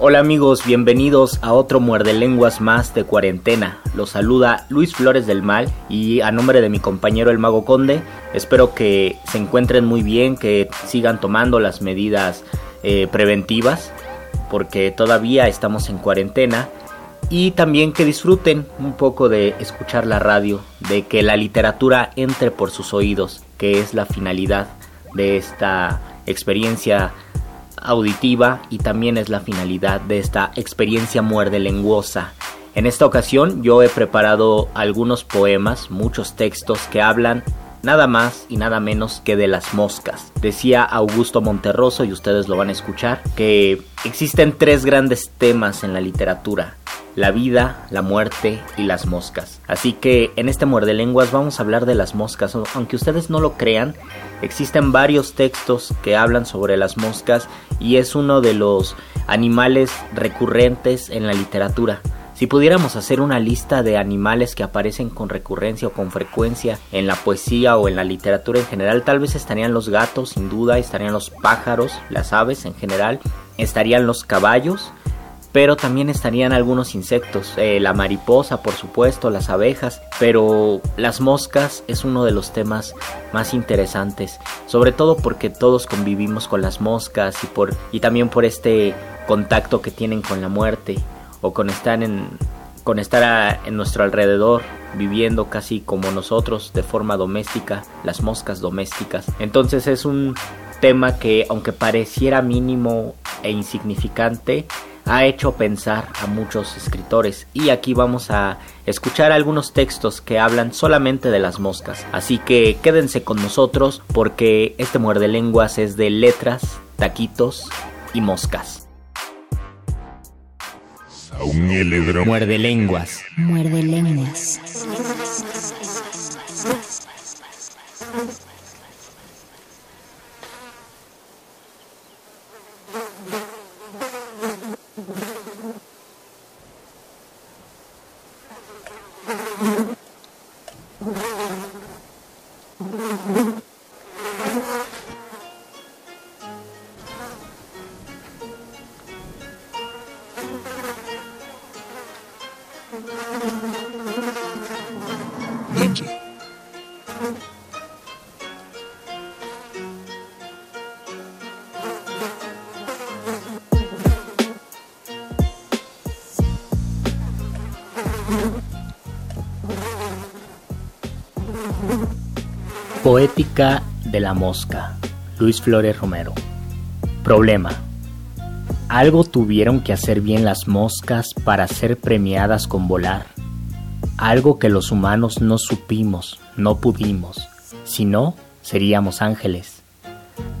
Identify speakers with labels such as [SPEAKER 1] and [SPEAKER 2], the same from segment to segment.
[SPEAKER 1] Hola amigos, bienvenidos a otro Muerde Lenguas más de cuarentena. Los saluda Luis Flores del Mal y a nombre de mi compañero el Mago Conde, espero que se encuentren muy bien, que sigan tomando las medidas eh, preventivas, porque todavía estamos en cuarentena. Y también que disfruten un poco de escuchar la radio, de que la literatura entre por sus oídos, que es la finalidad de esta experiencia auditiva y también es la finalidad de esta experiencia muerde lenguosa. En esta ocasión yo he preparado algunos poemas, muchos textos que hablan nada más y nada menos que de las moscas. Decía Augusto Monterroso, y ustedes lo van a escuchar, que existen tres grandes temas en la literatura. La vida, la muerte y las moscas. Así que en este muerde lenguas vamos a hablar de las moscas. Aunque ustedes no lo crean, existen varios textos que hablan sobre las moscas y es uno de los animales recurrentes en la literatura. Si pudiéramos hacer una lista de animales que aparecen con recurrencia o con frecuencia en la poesía o en la literatura en general, tal vez estarían los gatos, sin duda, estarían los pájaros, las aves en general, estarían los caballos, pero también estarían algunos insectos, eh, la mariposa por supuesto, las abejas, pero las moscas es uno de los temas más interesantes, sobre todo porque todos convivimos con las moscas y, por, y también por este contacto que tienen con la muerte o con estar en con estar en nuestro alrededor viviendo casi como nosotros de forma doméstica, las moscas domésticas. Entonces es un tema que aunque pareciera mínimo e insignificante, ha hecho pensar a muchos escritores y aquí vamos a escuchar algunos textos que hablan solamente de las moscas. Así que quédense con nosotros porque este muerde lenguas es de letras, taquitos y moscas. Muerde lenguas.
[SPEAKER 2] Muerde lenguas.
[SPEAKER 1] Poética de la mosca. Luis Flores Romero. Problema. Algo tuvieron que hacer bien las moscas para ser premiadas con volar. Algo que los humanos no supimos, no pudimos. Si no, seríamos ángeles.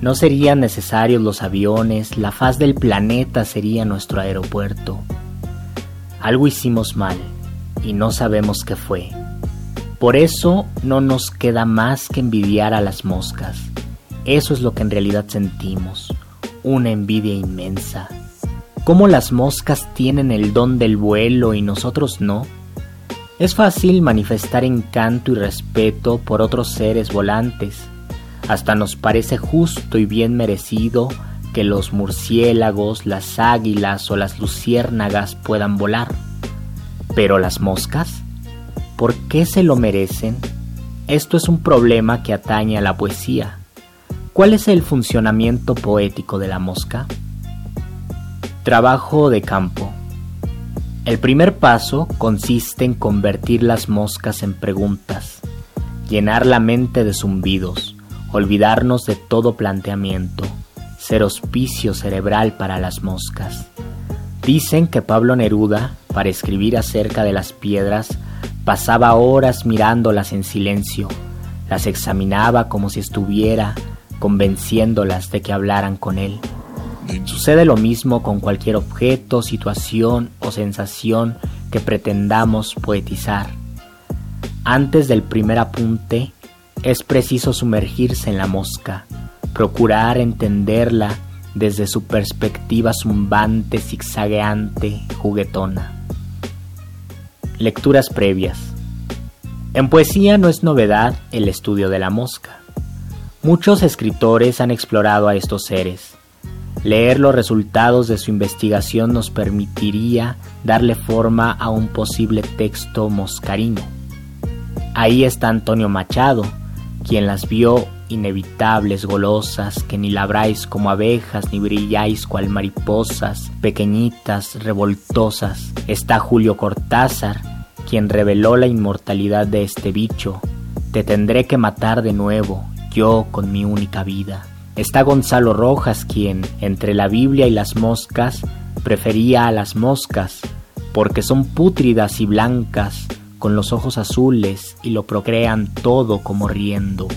[SPEAKER 1] No serían necesarios los aviones, la faz del planeta sería nuestro aeropuerto. Algo hicimos mal y no sabemos qué fue. Por eso no nos queda más que envidiar a las moscas. Eso es lo que en realidad sentimos, una envidia inmensa. ¿Cómo las moscas tienen el don del vuelo y nosotros no? Es fácil manifestar encanto y respeto por otros seres volantes. Hasta nos parece justo y bien merecido que los murciélagos, las águilas o las luciérnagas puedan volar. Pero las moscas, ¿por qué se lo merecen? Esto es un problema que atañe a la poesía. ¿Cuál es el funcionamiento poético de la mosca? Trabajo de campo. El primer paso consiste en convertir las moscas en preguntas, llenar la mente de zumbidos, olvidarnos de todo planteamiento, ser hospicio cerebral para las moscas. Dicen que Pablo Neruda, para escribir acerca de las piedras, pasaba horas mirándolas en silencio, las examinaba como si estuviera convenciéndolas de que hablaran con él. Sucede lo mismo con cualquier objeto, situación o sensación que pretendamos poetizar. Antes del primer apunte, es preciso sumergirse en la mosca, procurar entenderla desde su perspectiva zumbante, zigzagueante, juguetona. Lecturas previas. En poesía no es novedad el estudio de la mosca. Muchos escritores han explorado a estos seres. Leer los resultados de su investigación nos permitiría darle forma a un posible texto moscarino. Ahí está Antonio Machado, quien las vio inevitables, golosas, que ni labráis como abejas, ni brilláis cual mariposas, pequeñitas, revoltosas. Está Julio Cortázar, quien reveló la inmortalidad de este bicho. Te tendré que matar de nuevo, yo con mi única vida. Está Gonzalo Rojas, quien, entre la Biblia y las moscas, prefería a las moscas, porque son pútridas y blancas, con los ojos azules y lo procrean todo como riendo.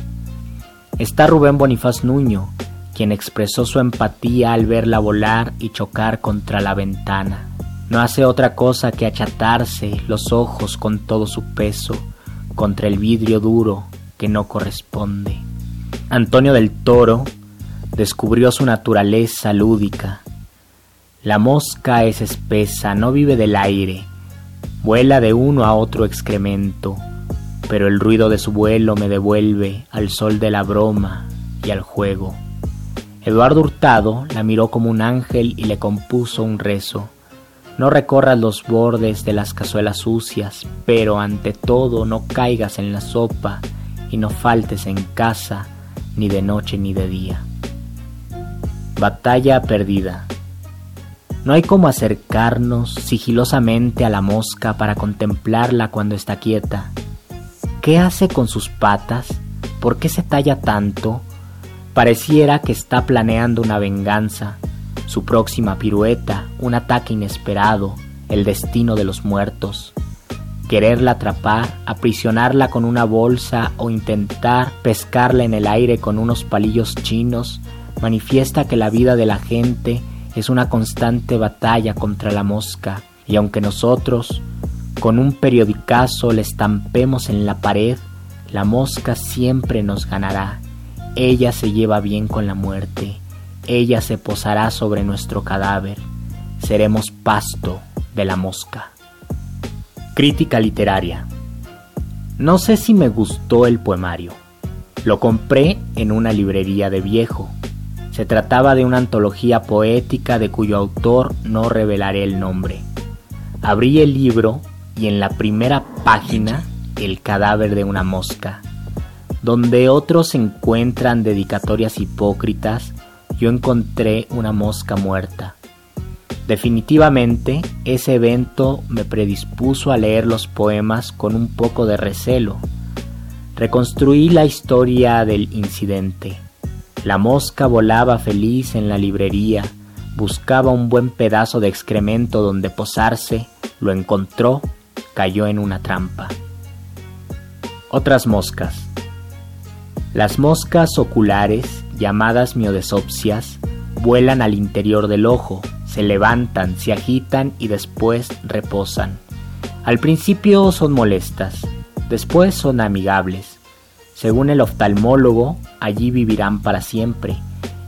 [SPEAKER 1] Está Rubén Bonifaz Nuño, quien expresó su empatía al verla volar y chocar contra la ventana. No hace otra cosa que achatarse los ojos con todo su peso contra el vidrio duro que no corresponde. Antonio del Toro descubrió su naturaleza lúdica. La mosca es espesa, no vive del aire, Vuela de uno a otro excremento, pero el ruido de su vuelo me devuelve al sol de la broma y al juego. Eduardo Hurtado la miró como un ángel y le compuso un rezo. No recorras los bordes de las cazuelas sucias, pero ante todo no caigas en la sopa y no faltes en casa, ni de noche ni de día. Batalla perdida. No hay como acercarnos sigilosamente a la mosca para contemplarla cuando está quieta. ¿Qué hace con sus patas? ¿Por qué se talla tanto? Pareciera que está planeando una venganza, su próxima pirueta, un ataque inesperado, el destino de los muertos. Quererla atrapar, aprisionarla con una bolsa o intentar pescarla en el aire con unos palillos chinos manifiesta que la vida de la gente es una constante batalla contra la mosca y aunque nosotros con un periodicazo le estampemos en la pared, la mosca siempre nos ganará. Ella se lleva bien con la muerte, ella se posará sobre nuestro cadáver, seremos pasto de la mosca. Crítica literaria. No sé si me gustó el poemario. Lo compré en una librería de viejo se trataba de una antología poética de cuyo autor no revelaré el nombre. Abrí el libro y en la primera página el cadáver de una mosca. Donde otros encuentran dedicatorias hipócritas, yo encontré una mosca muerta. Definitivamente, ese evento me predispuso a leer los poemas con un poco de recelo. Reconstruí la historia del incidente la mosca volaba feliz en la librería, buscaba un buen pedazo de excremento donde posarse, lo encontró, cayó en una trampa. Otras moscas. Las moscas oculares, llamadas miodesopsias, vuelan al interior del ojo, se levantan, se agitan y después reposan. Al principio son molestas, después son amigables. Según el oftalmólogo, allí vivirán para siempre.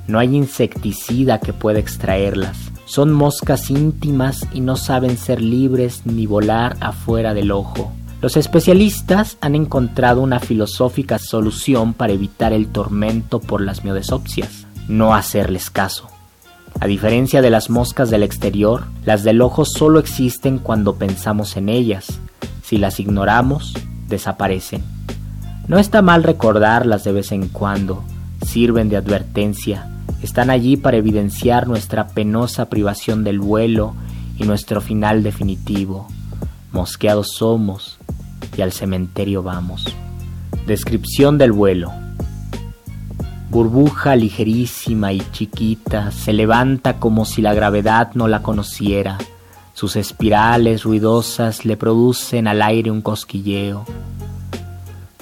[SPEAKER 1] No hay insecticida que pueda extraerlas. Son moscas íntimas y no saben ser libres ni volar afuera del ojo. Los especialistas han encontrado una filosófica solución para evitar el tormento por las miodesopsias, no hacerles caso. A diferencia de las moscas del exterior, las del ojo solo existen cuando pensamos en ellas. Si las ignoramos, desaparecen. No está mal recordarlas de vez en cuando, sirven de advertencia, están allí para evidenciar nuestra penosa privación del vuelo y nuestro final definitivo. Mosqueados somos y al cementerio vamos. Descripción del vuelo. Burbuja ligerísima y chiquita se levanta como si la gravedad no la conociera. Sus espirales ruidosas le producen al aire un cosquilleo.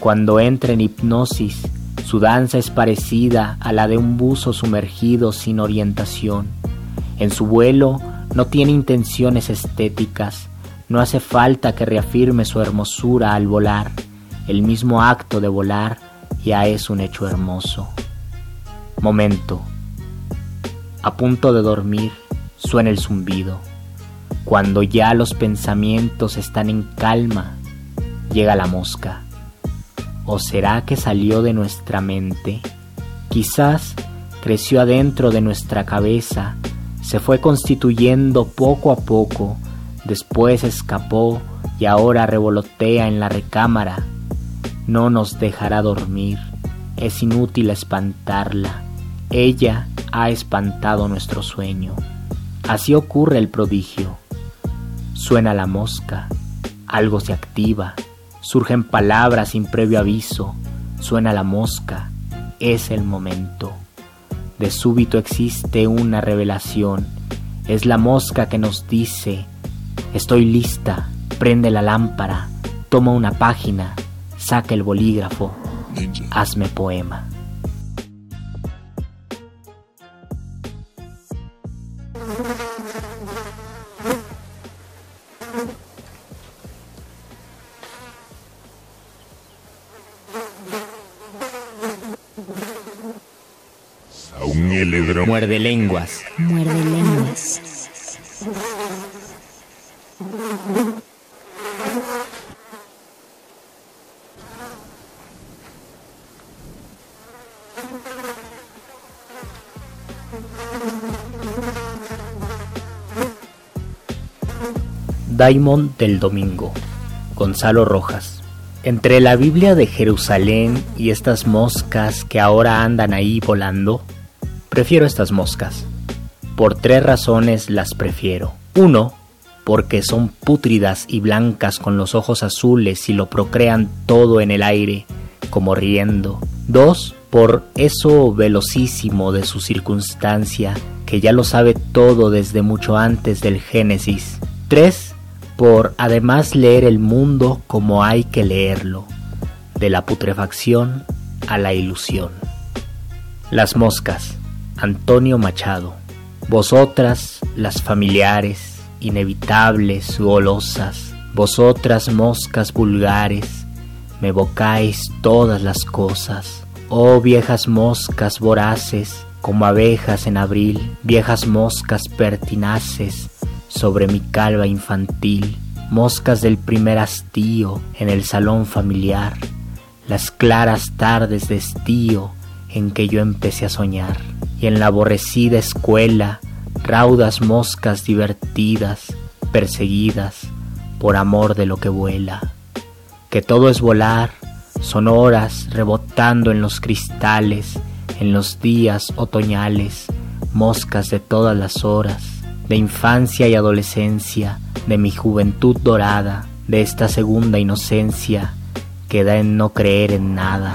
[SPEAKER 1] Cuando entra en hipnosis, su danza es parecida a la de un buzo sumergido sin orientación. En su vuelo no tiene intenciones estéticas, no hace falta que reafirme su hermosura al volar. El mismo acto de volar ya es un hecho hermoso. Momento. A punto de dormir, suena el zumbido. Cuando ya los pensamientos están en calma, llega la mosca. ¿O será que salió de nuestra mente? Quizás creció adentro de nuestra cabeza, se fue constituyendo poco a poco, después escapó y ahora revolotea en la recámara. No nos dejará dormir, es inútil espantarla, ella ha espantado nuestro sueño. Así ocurre el prodigio. Suena la mosca, algo se activa, Surgen palabras sin previo aviso, suena la mosca, es el momento. De súbito existe una revelación, es la mosca que nos dice, estoy lista, prende la lámpara, toma una página, saca el bolígrafo, hazme poema. Muerde lenguas.
[SPEAKER 2] Muerde lenguas.
[SPEAKER 1] Daimon del Domingo. Gonzalo Rojas. Entre la Biblia de Jerusalén y estas moscas que ahora andan ahí volando, Prefiero estas moscas. Por tres razones las prefiero. Uno, porque son pútridas y blancas con los ojos azules y lo procrean todo en el aire, como riendo. Dos, por eso velocísimo de su circunstancia, que ya lo sabe todo desde mucho antes del Génesis. Tres, por además leer el mundo como hay que leerlo, de la putrefacción a la ilusión. Las moscas. Antonio Machado. Vosotras, las familiares, inevitables, golosas, vosotras moscas vulgares, me evocáis todas las cosas. Oh viejas moscas voraces, como abejas en abril, viejas moscas pertinaces sobre mi calva infantil, moscas del primer hastío en el salón familiar, las claras tardes de estío en que yo empecé a soñar y en la aborrecida escuela raudas moscas divertidas, perseguidas por amor de lo que vuela. Que todo es volar, son horas rebotando en los cristales, en los días otoñales, moscas de todas las horas, de infancia y adolescencia, de mi juventud dorada, de esta segunda inocencia que da en no creer en nada,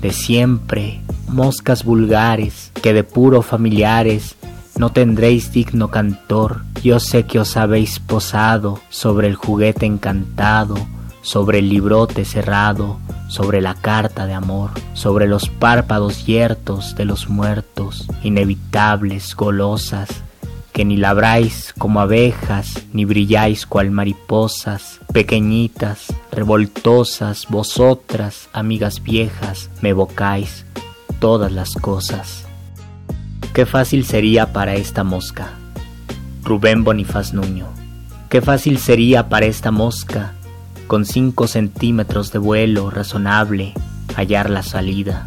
[SPEAKER 1] de siempre, moscas vulgares, que de puro familiares no tendréis digno cantor. Yo sé que os habéis posado sobre el juguete encantado, sobre el librote cerrado, sobre la carta de amor, sobre los párpados yertos de los muertos, inevitables, golosas, que ni labráis como abejas, ni brilláis cual mariposas, pequeñitas, revoltosas, vosotras, amigas viejas, me evocáis todas las cosas. Qué fácil sería para esta mosca. Rubén Bonifaz Nuño. Qué fácil sería para esta mosca, con cinco centímetros de vuelo razonable, hallar la salida.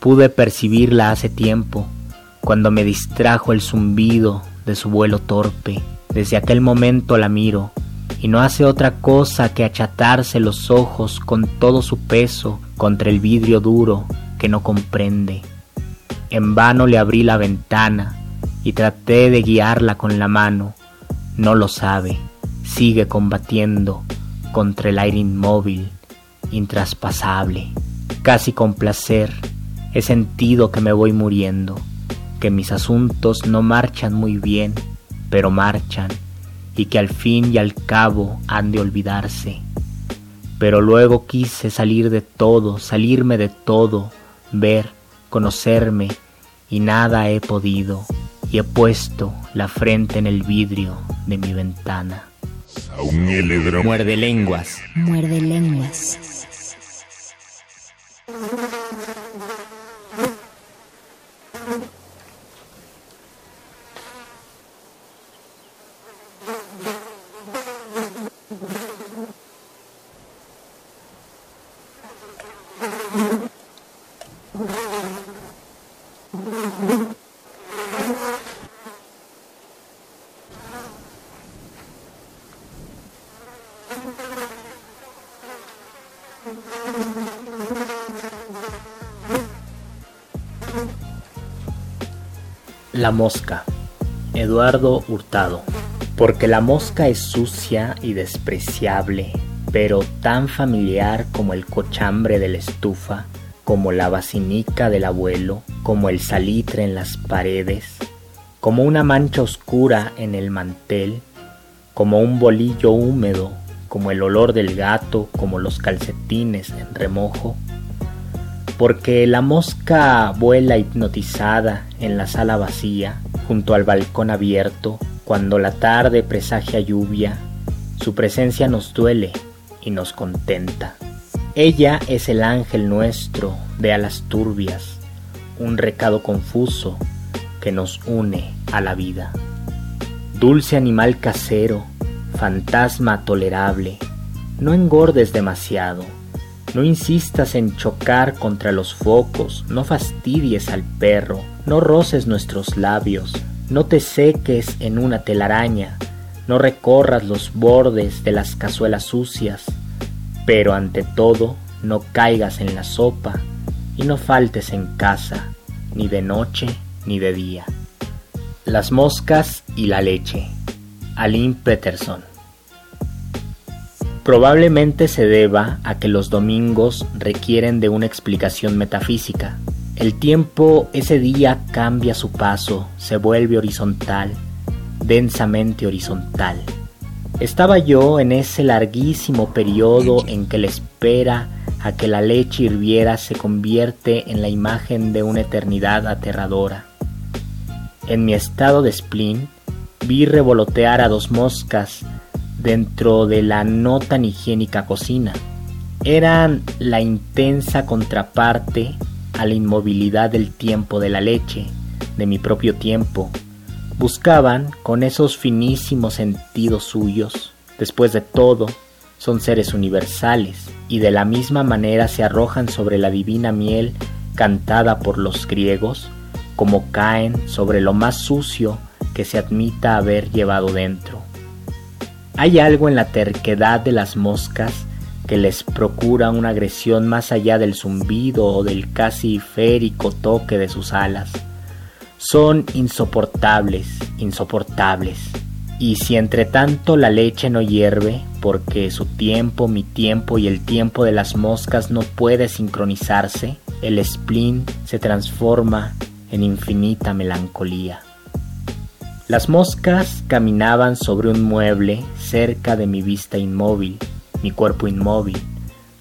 [SPEAKER 1] Pude percibirla hace tiempo, cuando me distrajo el zumbido de su vuelo torpe. Desde aquel momento la miro, y no hace otra cosa que achatarse los ojos con todo su peso contra el vidrio duro que no comprende. En vano le abrí la ventana y traté de guiarla con la mano. no lo sabe, sigue combatiendo contra el aire inmóvil, intraspasable. Casi con placer he sentido que me voy muriendo, que mis asuntos no marchan muy bien, pero marchan, y que al fin y al cabo han de olvidarse. Pero luego quise salir de todo, salirme de todo, ver, conocerme, y nada he podido, y he puesto la frente en el vidrio de mi ventana.
[SPEAKER 2] Muerde lenguas. Muerde lenguas.
[SPEAKER 1] La mosca. Eduardo Hurtado. Porque la mosca es sucia y despreciable, pero tan familiar como el cochambre de la estufa, como la basinica del abuelo, como el salitre en las paredes, como una mancha oscura en el mantel, como un bolillo húmedo, como el olor del gato, como los calcetines en remojo, porque la mosca vuela hipnotizada en la sala vacía, junto al balcón abierto, cuando la tarde presagia lluvia, su presencia nos duele y nos contenta. Ella es el ángel nuestro de alas turbias, un recado confuso que nos une a la vida. Dulce animal casero, fantasma tolerable, no engordes demasiado no insistas en chocar contra los focos, no fastidies al perro, no roces nuestros labios, no te seques en una telaraña, no recorras los bordes de las cazuelas sucias, pero ante todo no caigas en la sopa y no faltes en casa, ni de noche ni de día. Las moscas y la leche. Aline Peterson Probablemente se deba a que los domingos requieren de una explicación metafísica. El tiempo ese día cambia su paso, se vuelve horizontal, densamente horizontal. Estaba yo en ese larguísimo periodo en que la espera a que la leche hirviera se convierte en la imagen de una eternidad aterradora. En mi estado de spleen vi revolotear a dos moscas dentro de la no tan higiénica cocina. Eran la intensa contraparte a la inmovilidad del tiempo de la leche, de mi propio tiempo. Buscaban, con esos finísimos sentidos suyos, después de todo, son seres universales, y de la misma manera se arrojan sobre la divina miel cantada por los griegos, como caen sobre lo más sucio que se admita haber llevado dentro. Hay algo en la terquedad de las moscas que les procura una agresión más allá del zumbido o del casi férico toque de sus alas. Son insoportables, insoportables. Y si entre tanto la leche no hierve, porque su tiempo, mi tiempo y el tiempo de las moscas no puede sincronizarse, el spleen se transforma en infinita melancolía. Las moscas caminaban sobre un mueble cerca de mi vista inmóvil, mi cuerpo inmóvil.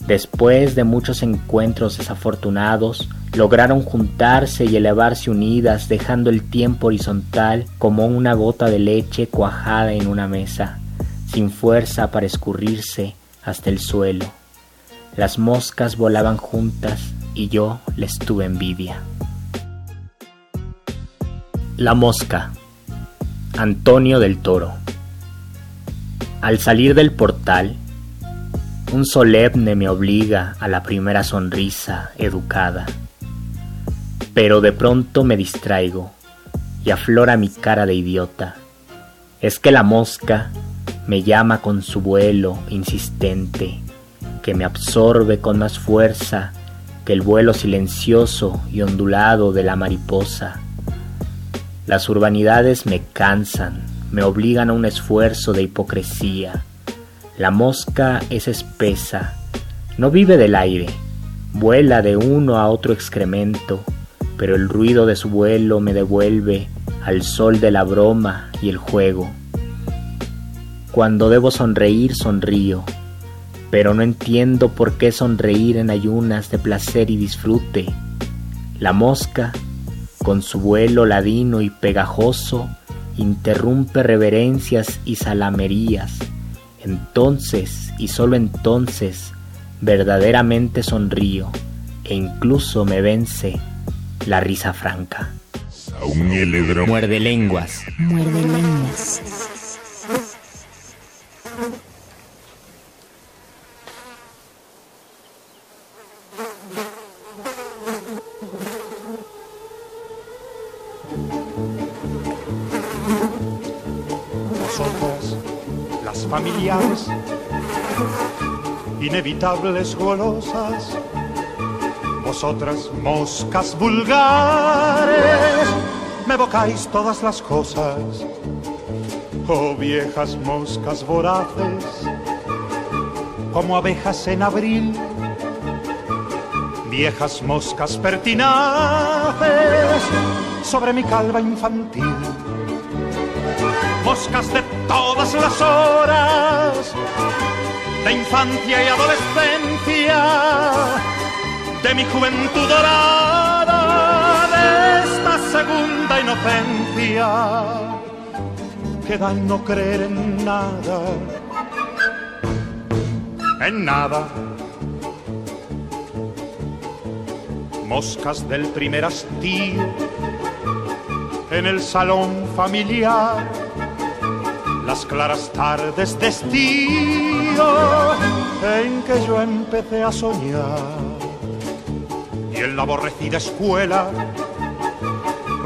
[SPEAKER 1] Después de muchos encuentros desafortunados, lograron juntarse y elevarse unidas, dejando el tiempo horizontal como una gota de leche cuajada en una mesa, sin fuerza para escurrirse hasta el suelo. Las moscas volaban juntas y yo les tuve envidia. La mosca Antonio del Toro. Al salir del portal, un solemne me obliga a la primera sonrisa educada. Pero de pronto me distraigo y aflora mi cara de idiota. Es que la mosca me llama con su vuelo insistente, que me absorbe con más fuerza que el vuelo silencioso y ondulado de la mariposa las urbanidades me cansan, me obligan a un esfuerzo de hipocresía. La mosca es espesa, no vive del aire, vuela de uno a otro excremento, pero el ruido de su vuelo me devuelve al sol de la broma y el juego. Cuando debo sonreír, sonrío, pero no entiendo por qué sonreír en ayunas de placer y disfrute. La mosca, con su vuelo ladino y pegajoso, interrumpe reverencias y salamerías. Entonces, y solo entonces, verdaderamente sonrío e incluso me vence la risa franca.
[SPEAKER 2] Muerde lenguas. Muerde lenguas.
[SPEAKER 3] Inevitables golosas, vosotras moscas vulgares, me evocáis todas las cosas, oh viejas moscas voraces, como abejas en abril, viejas moscas pertinaces sobre mi calva infantil, moscas de todas las horas, de infancia y adolescencia de mi juventud dorada, de esta segunda inocencia, queda no creer en nada, en nada. Moscas del primer hastío en el salón familiar, las claras tardes de estío en que yo empecé a soñar en la aborrecida escuela,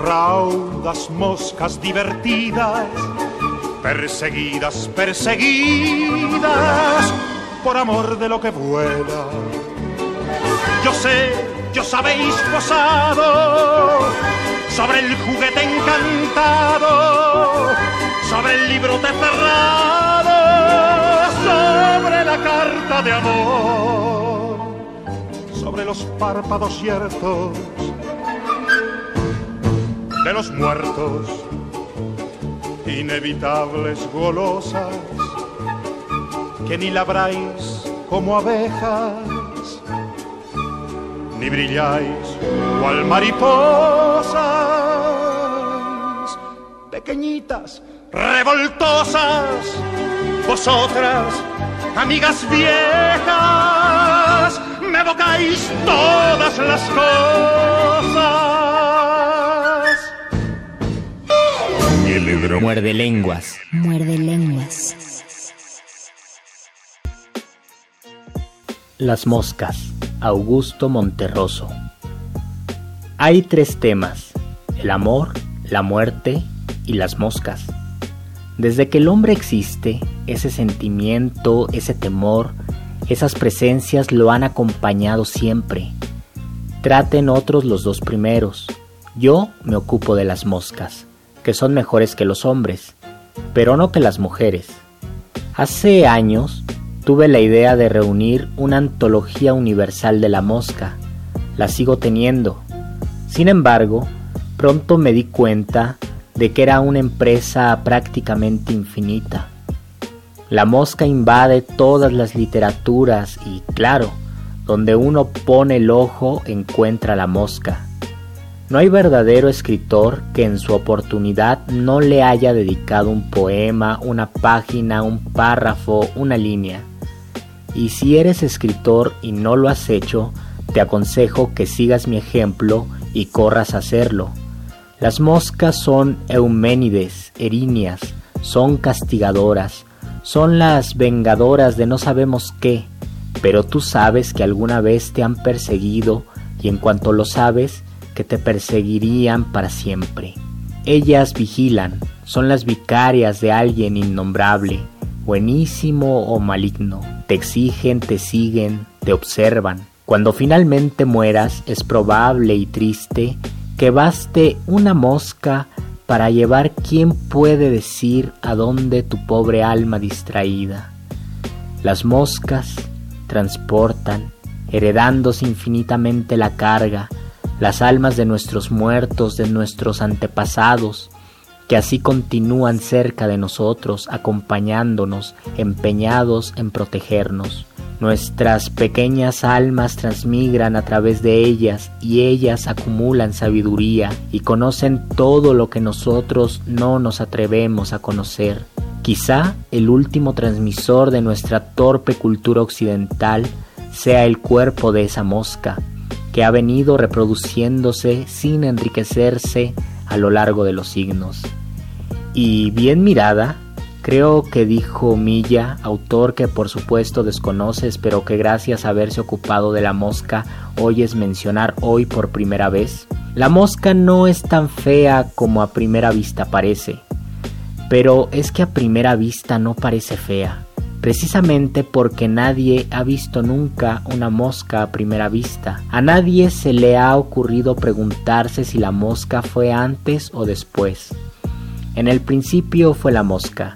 [SPEAKER 3] raudas moscas divertidas, perseguidas, perseguidas por amor de lo que vuela. Yo sé, yo sabéis posado sobre el juguete encantado, sobre el libro de cerrado, sobre la carta de amor sobre los párpados ciertos de los muertos, inevitables golosas, que ni labráis como abejas, ni brilláis cual mariposas, pequeñitas, revoltosas, vosotras, amigas viejas, me evocáis todas las cosas.
[SPEAKER 1] Muerde lenguas.
[SPEAKER 2] Muerde lenguas.
[SPEAKER 1] Las moscas. Augusto Monterroso. Hay tres temas. El amor, la muerte y las moscas. Desde que el hombre existe, ese sentimiento, ese temor, esas presencias lo han acompañado siempre. Traten otros los dos primeros. Yo me ocupo de las moscas, que son mejores que los hombres, pero no que las mujeres. Hace años tuve la idea de reunir una antología universal de la mosca. La sigo teniendo. Sin embargo, pronto me di cuenta de que era una empresa prácticamente infinita. La mosca invade todas las literaturas y, claro, donde uno pone el ojo encuentra la mosca. No hay verdadero escritor que en su oportunidad no le haya dedicado un poema, una página, un párrafo, una línea. Y si eres escritor y no lo has hecho, te aconsejo que sigas mi ejemplo y corras a hacerlo. Las moscas son euménides, erinias, son castigadoras, son las vengadoras de no sabemos qué, pero tú sabes que alguna vez te han perseguido y en cuanto lo sabes, que te perseguirían para siempre. Ellas vigilan, son las vicarias de alguien innombrable, buenísimo o maligno. Te exigen, te siguen, te observan. Cuando finalmente mueras es probable y triste que baste una mosca para llevar quién puede decir a dónde tu pobre alma distraída. Las moscas transportan, heredándose infinitamente la carga, las almas de nuestros muertos, de nuestros antepasados, que así continúan cerca de nosotros, acompañándonos, empeñados en protegernos. Nuestras pequeñas almas transmigran a través de ellas y ellas acumulan sabiduría y conocen todo lo que nosotros no nos atrevemos a conocer. Quizá el último transmisor de nuestra torpe cultura occidental sea el cuerpo de esa mosca, que ha venido reproduciéndose sin enriquecerse a lo largo de los signos. Y bien mirada, creo que dijo Milla, autor que por supuesto desconoces, pero que gracias a haberse ocupado de la mosca oyes mencionar hoy por primera vez. La mosca no es tan fea como a primera vista parece, pero es que a primera vista no parece fea precisamente porque nadie ha visto nunca una mosca a primera vista. A nadie se le ha ocurrido preguntarse si la mosca fue antes o después. En el principio fue la mosca.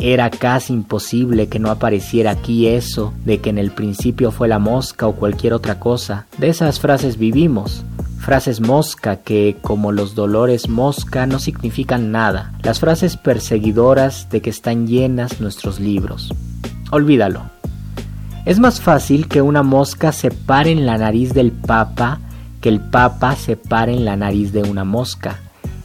[SPEAKER 1] Era casi imposible que no apareciera aquí eso de que en el principio fue la mosca o cualquier otra cosa. De esas frases vivimos frases mosca que, como los dolores mosca, no significan nada, las frases perseguidoras de que están llenas nuestros libros. Olvídalo. Es más fácil que una mosca se pare en la nariz del Papa que el Papa se pare en la nariz de una mosca.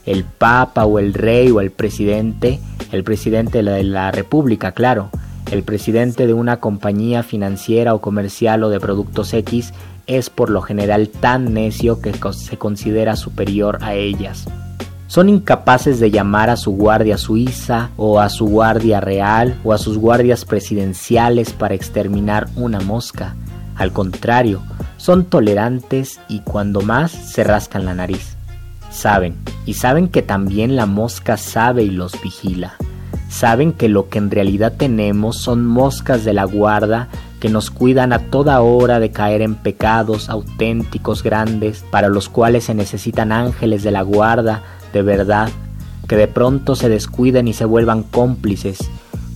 [SPEAKER 1] El Papa o el Rey o el Presidente, el Presidente de la República, claro, el Presidente de una compañía financiera o comercial o de productos X es por lo general tan necio que se considera superior a ellas. Son incapaces de llamar a su guardia suiza o a su guardia real o a sus guardias presidenciales para exterminar una mosca. Al contrario, son tolerantes y cuando más se rascan la nariz. Saben, y saben que también la mosca sabe y los vigila. Saben que lo que en realidad tenemos son moscas de la guarda que nos cuidan a toda hora de caer en pecados auténticos grandes, para los cuales se necesitan ángeles de la guarda de verdad, que de pronto se descuiden y se vuelvan cómplices,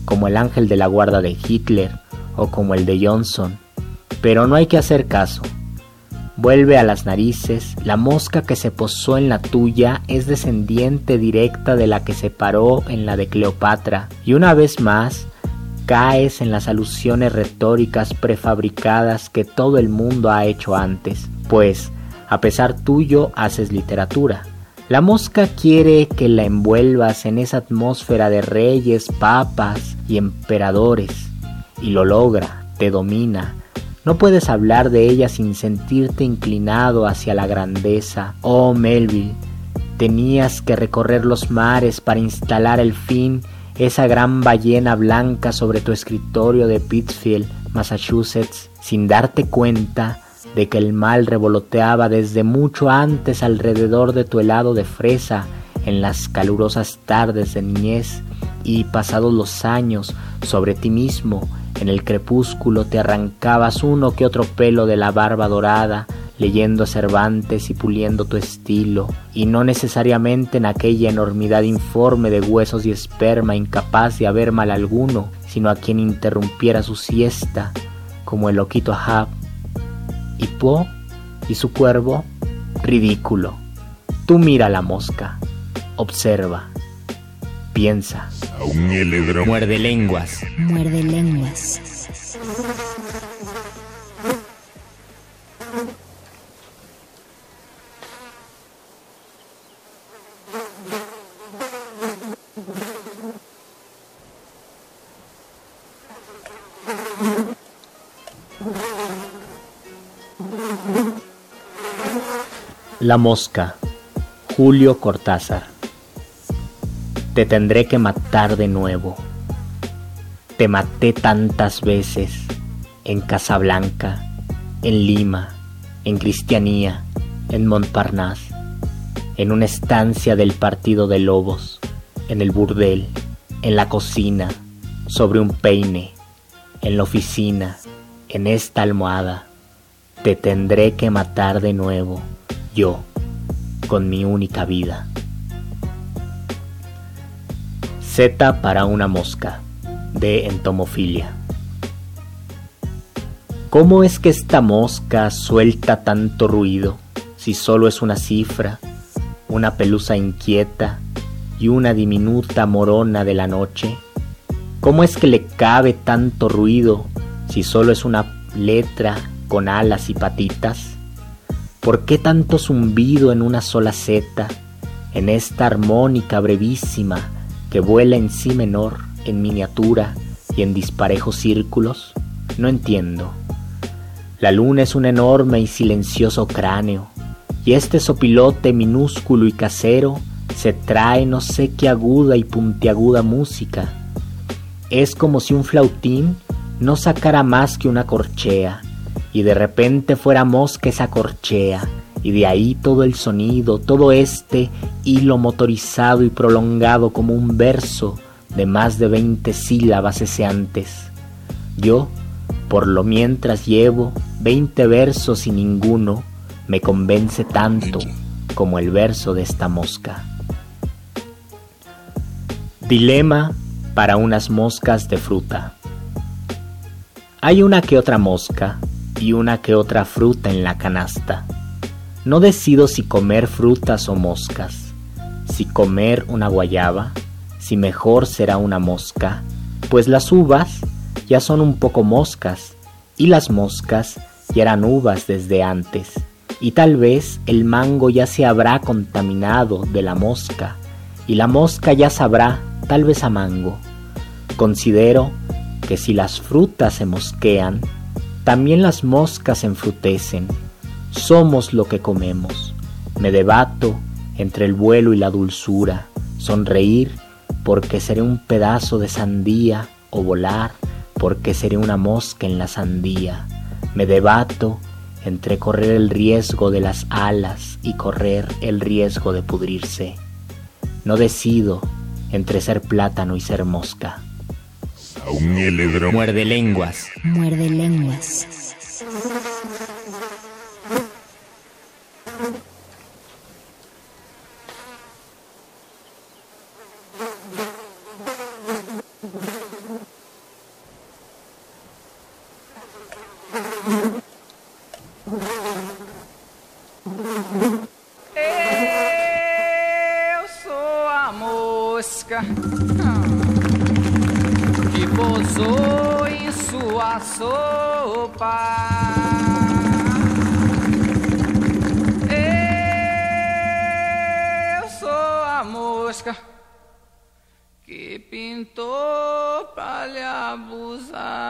[SPEAKER 1] como el ángel de la guarda de Hitler o como el de Johnson. Pero no hay que hacer caso. Vuelve a las narices, la mosca que se posó en la tuya es descendiente directa de la que se paró en la de Cleopatra, y una vez más, caes en las alusiones retóricas prefabricadas que todo el mundo ha hecho antes, pues, a pesar tuyo, haces literatura. La mosca quiere que la envuelvas en esa atmósfera de reyes, papas y emperadores, y lo logra, te domina. No puedes hablar de ella sin sentirte inclinado hacia la grandeza. Oh Melville, tenías que recorrer los mares para instalar el fin esa gran ballena blanca sobre tu escritorio de Pittsfield, Massachusetts, sin darte cuenta de que el mal revoloteaba desde mucho antes alrededor de tu helado de fresa en las calurosas tardes de niñez y pasados los años sobre ti mismo en el crepúsculo te arrancabas uno que otro pelo de la barba dorada leyendo a Cervantes y puliendo tu estilo, y no necesariamente en aquella enormidad informe de huesos y esperma incapaz de haber mal alguno, sino a quien interrumpiera su siesta, como el loquito Ahab. Y Po y su cuervo, ridículo. Tú mira la mosca, observa, piensa.
[SPEAKER 2] Muerde lenguas. Muerde lenguas.
[SPEAKER 1] La mosca, Julio Cortázar. Te tendré que matar de nuevo. Te maté tantas veces en Casablanca, en Lima, en Cristianía, en Montparnasse, en una estancia del partido de lobos, en el burdel, en la cocina, sobre un peine, en la oficina, en esta almohada. Te tendré que matar de nuevo yo con mi única vida. Receta para una mosca de entomofilia. ¿Cómo es que esta mosca suelta tanto ruido si solo es una cifra, una pelusa inquieta y una diminuta morona de la noche? ¿Cómo es que le cabe tanto ruido si solo es una letra con alas y patitas? ¿Por qué tanto zumbido en una sola zeta, en esta armónica brevísima que vuela en sí menor, en miniatura y en disparejos círculos? No entiendo. La luna es un enorme y silencioso cráneo, y este sopilote minúsculo y casero se trae no sé qué aguda y puntiaguda música es como si un flautín no sacara más que una corchea, y de repente fuera mosca esa corchea, y de ahí todo el sonido, todo este hilo motorizado y prolongado como un verso de más de veinte sílabas eseantes. Yo, por lo mientras llevo veinte versos y ninguno me convence tanto como el verso de esta mosca. Dilema para unas moscas de fruta. Hay una que otra mosca y una que otra fruta en la canasta. No decido si comer frutas o moscas, si comer una guayaba, si mejor será una mosca, pues las uvas ya son un poco moscas y las moscas ya eran uvas desde antes y tal vez el mango ya se habrá contaminado de la mosca y la mosca ya sabrá tal vez a mango. Considero que si las frutas se mosquean, también las moscas enfrutecen. Somos lo que comemos. Me debato entre el vuelo y la dulzura, sonreír porque seré un pedazo de sandía o volar porque seré una mosca en la sandía. Me debato entre correr el riesgo de las alas y correr el riesgo de pudrirse. No decido entre ser plátano y ser mosca.
[SPEAKER 4] Muerde lenguas. Muerde lenguas.
[SPEAKER 5] abusar.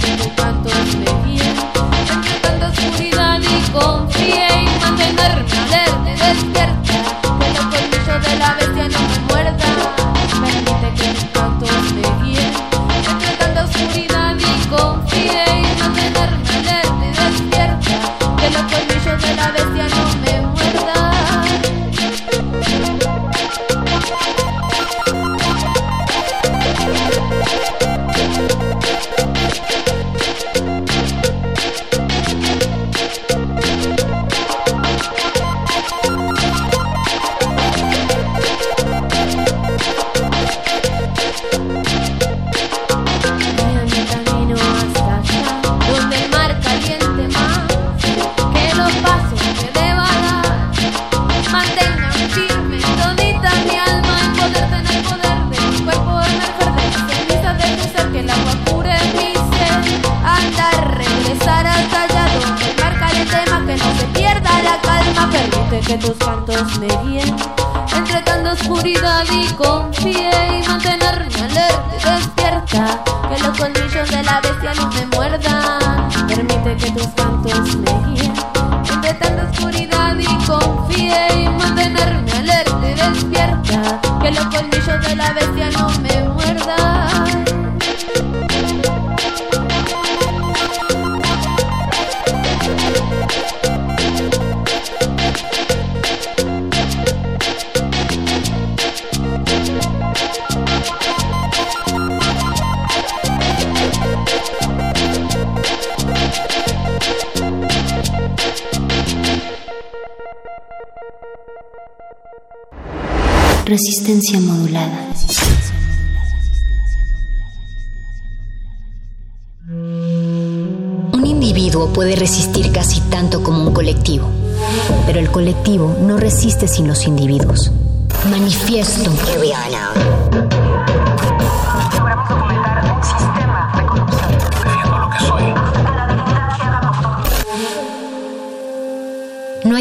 [SPEAKER 6] Thank you.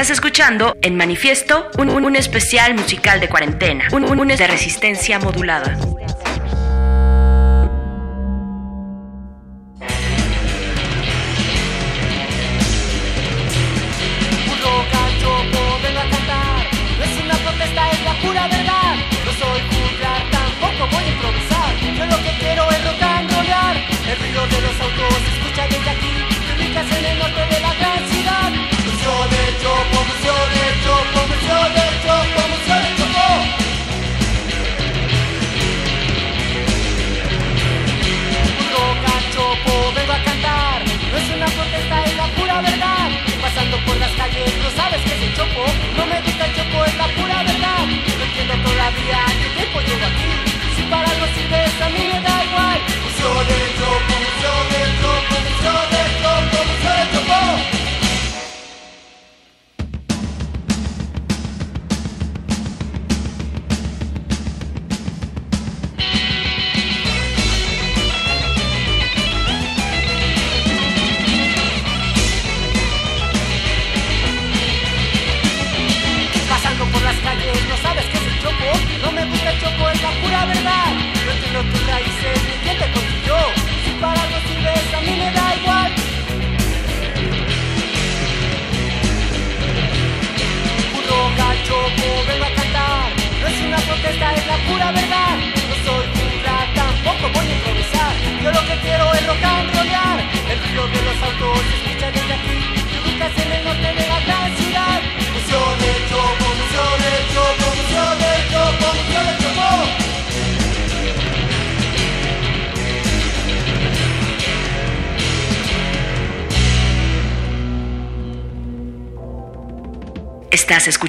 [SPEAKER 7] Estás escuchando en Manifiesto un, especial musical de cuarentena, un, un de resistencia modulada.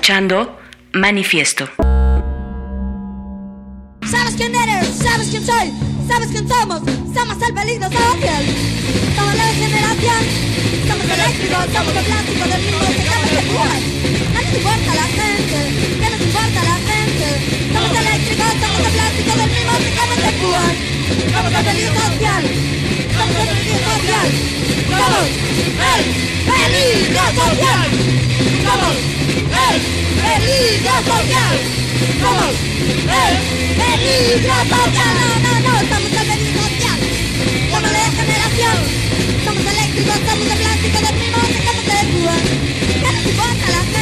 [SPEAKER 7] Escuchando Manifiesto.
[SPEAKER 8] ¿Sabes quién eres? ¿Sabes quién soy? ¿Sabes quién somos? Somos el peligro social. Somos la generación. Somos eléctricos, somos de plástico, del mismo que acabas de jugar. No nos importa la gente, ¿qué nos importa la gente? Somos eléctricos, somos de plástico, del mismo que acabas de jugar. Somos el peligro social. Somos el peligro social. Somos el peligro social. Somos el peligro social. Somos el peligro social. No, no, no, somos el peligro social. Somos de generación. Somos eléctricos, somos de plástico, dormimos en campos de púa. ¿Qué nos importa la?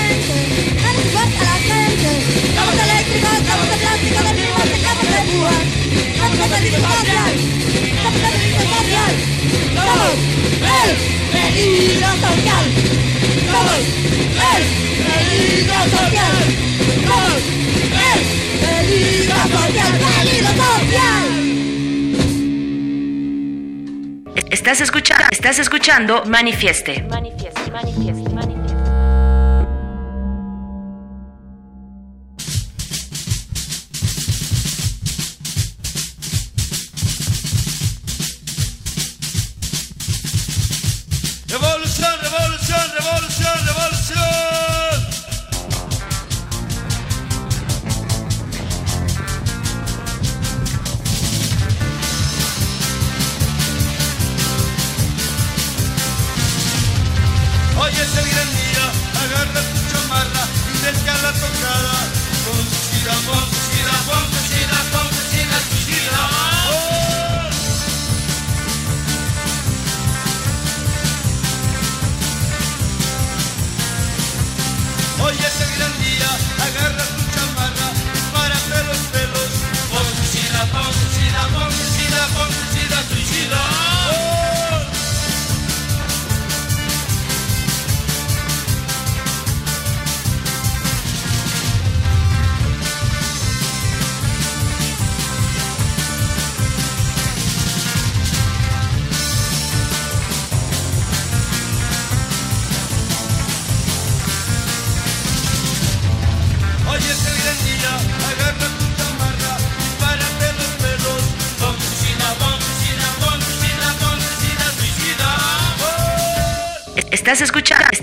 [SPEAKER 9] Estás escuchando, estás escuchando Manifieste.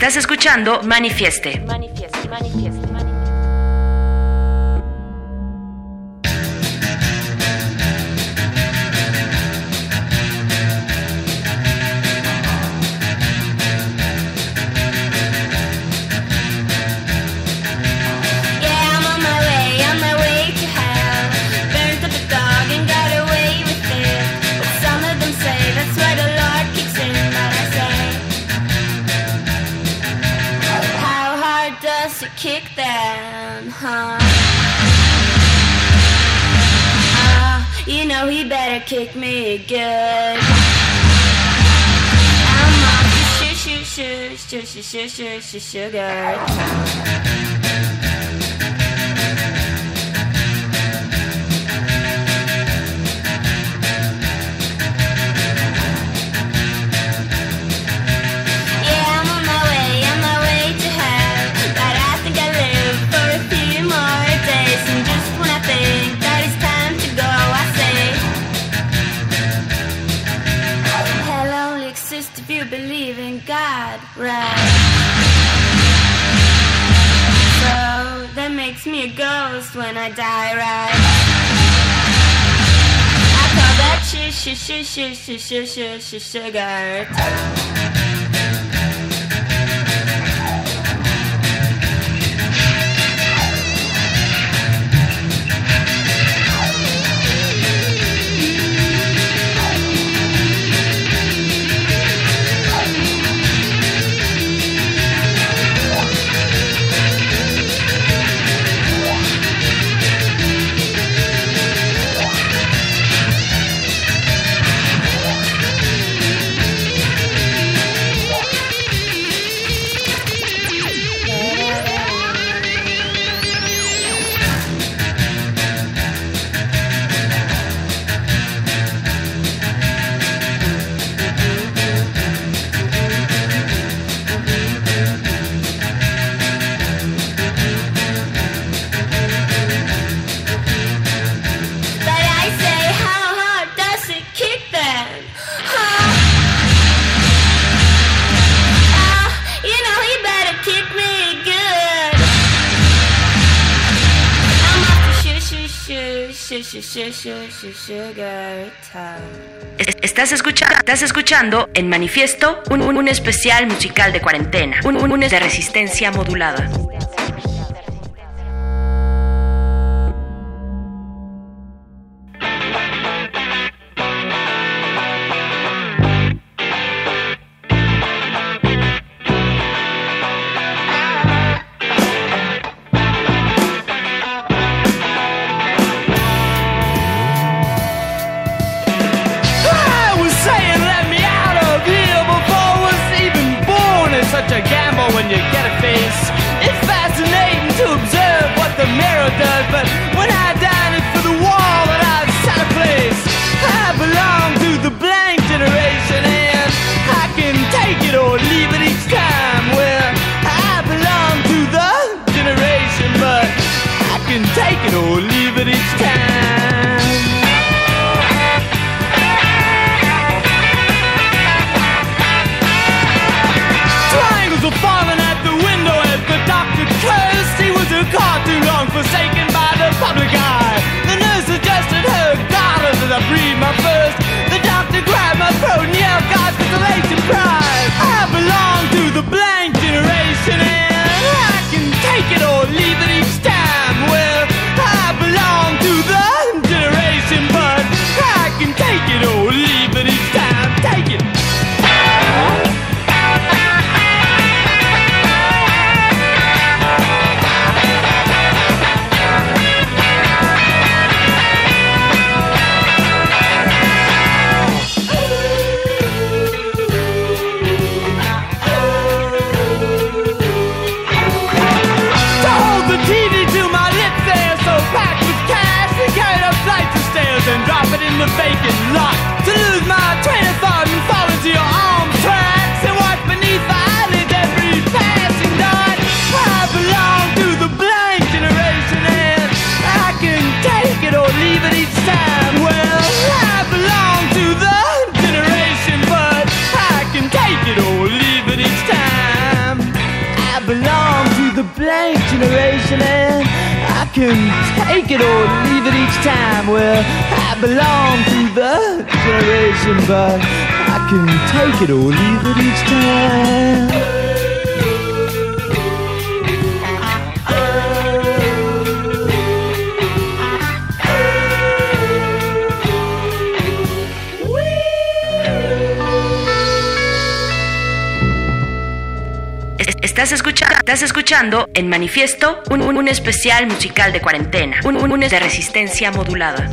[SPEAKER 9] Estás escuchando Manifieste.
[SPEAKER 10] 谢谢谢谢 sh sh. die right. I call that sugar.
[SPEAKER 9] Estás escuchando, estás escuchando en manifiesto un, un, especial musical de cuarentena, un, un de resistencia modulada.
[SPEAKER 11] en manifiesto un, un, especial musical de cuarentena, un, un, un de resistencia modulada.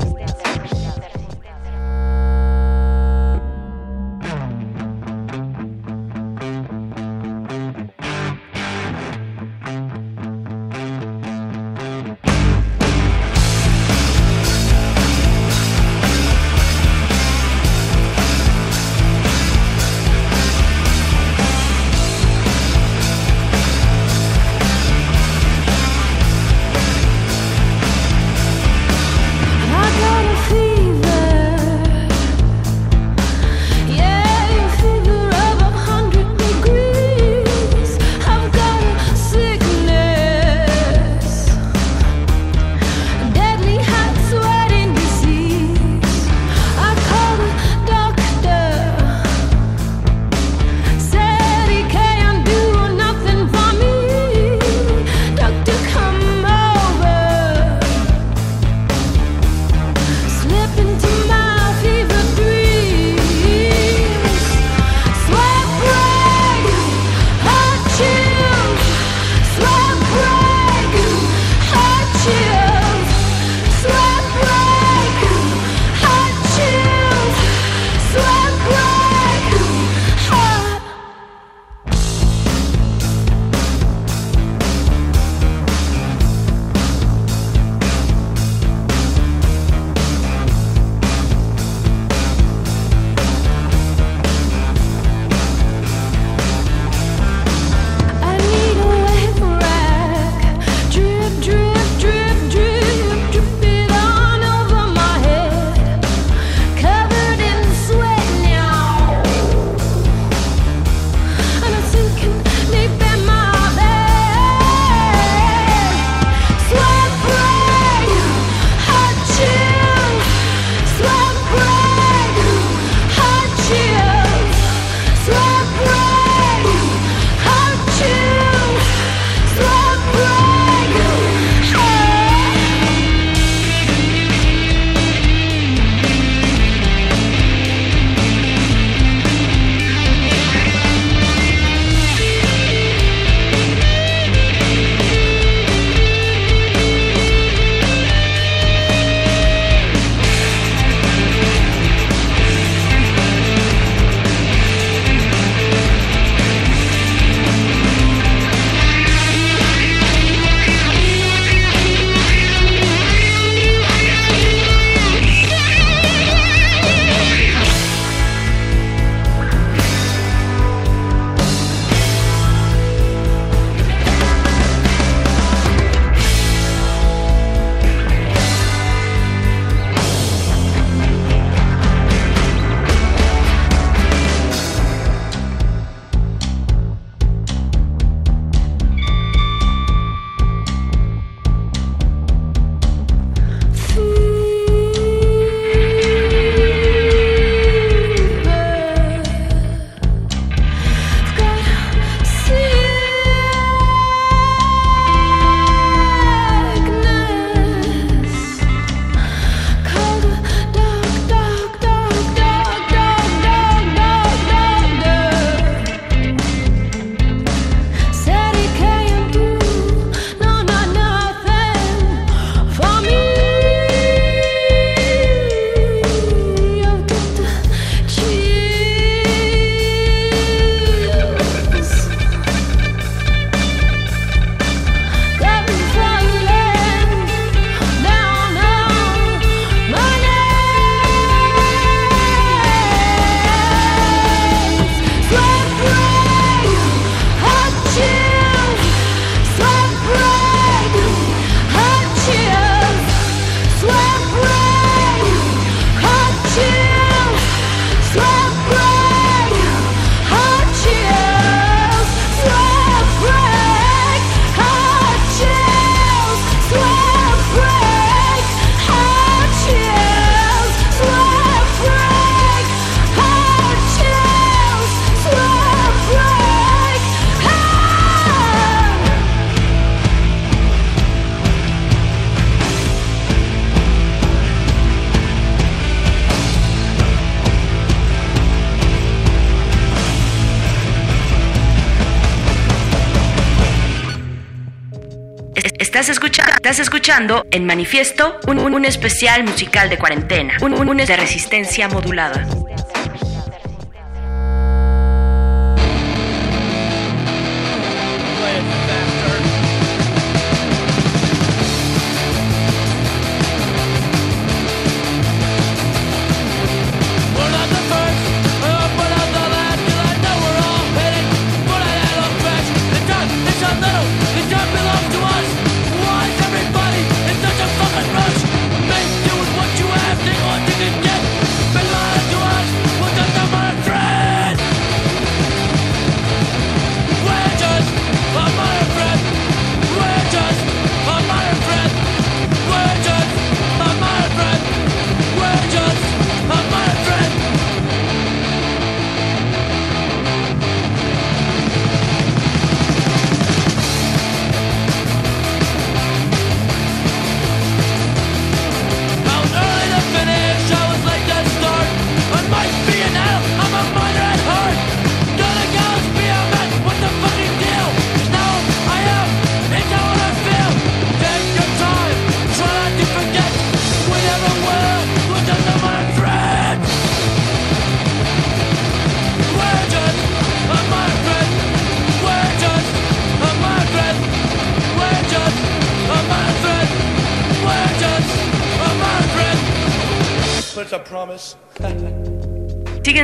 [SPEAKER 12] Estás escuchando en manifiesto un, un, especial musical de cuarentena, un, un, un de resistencia modulada.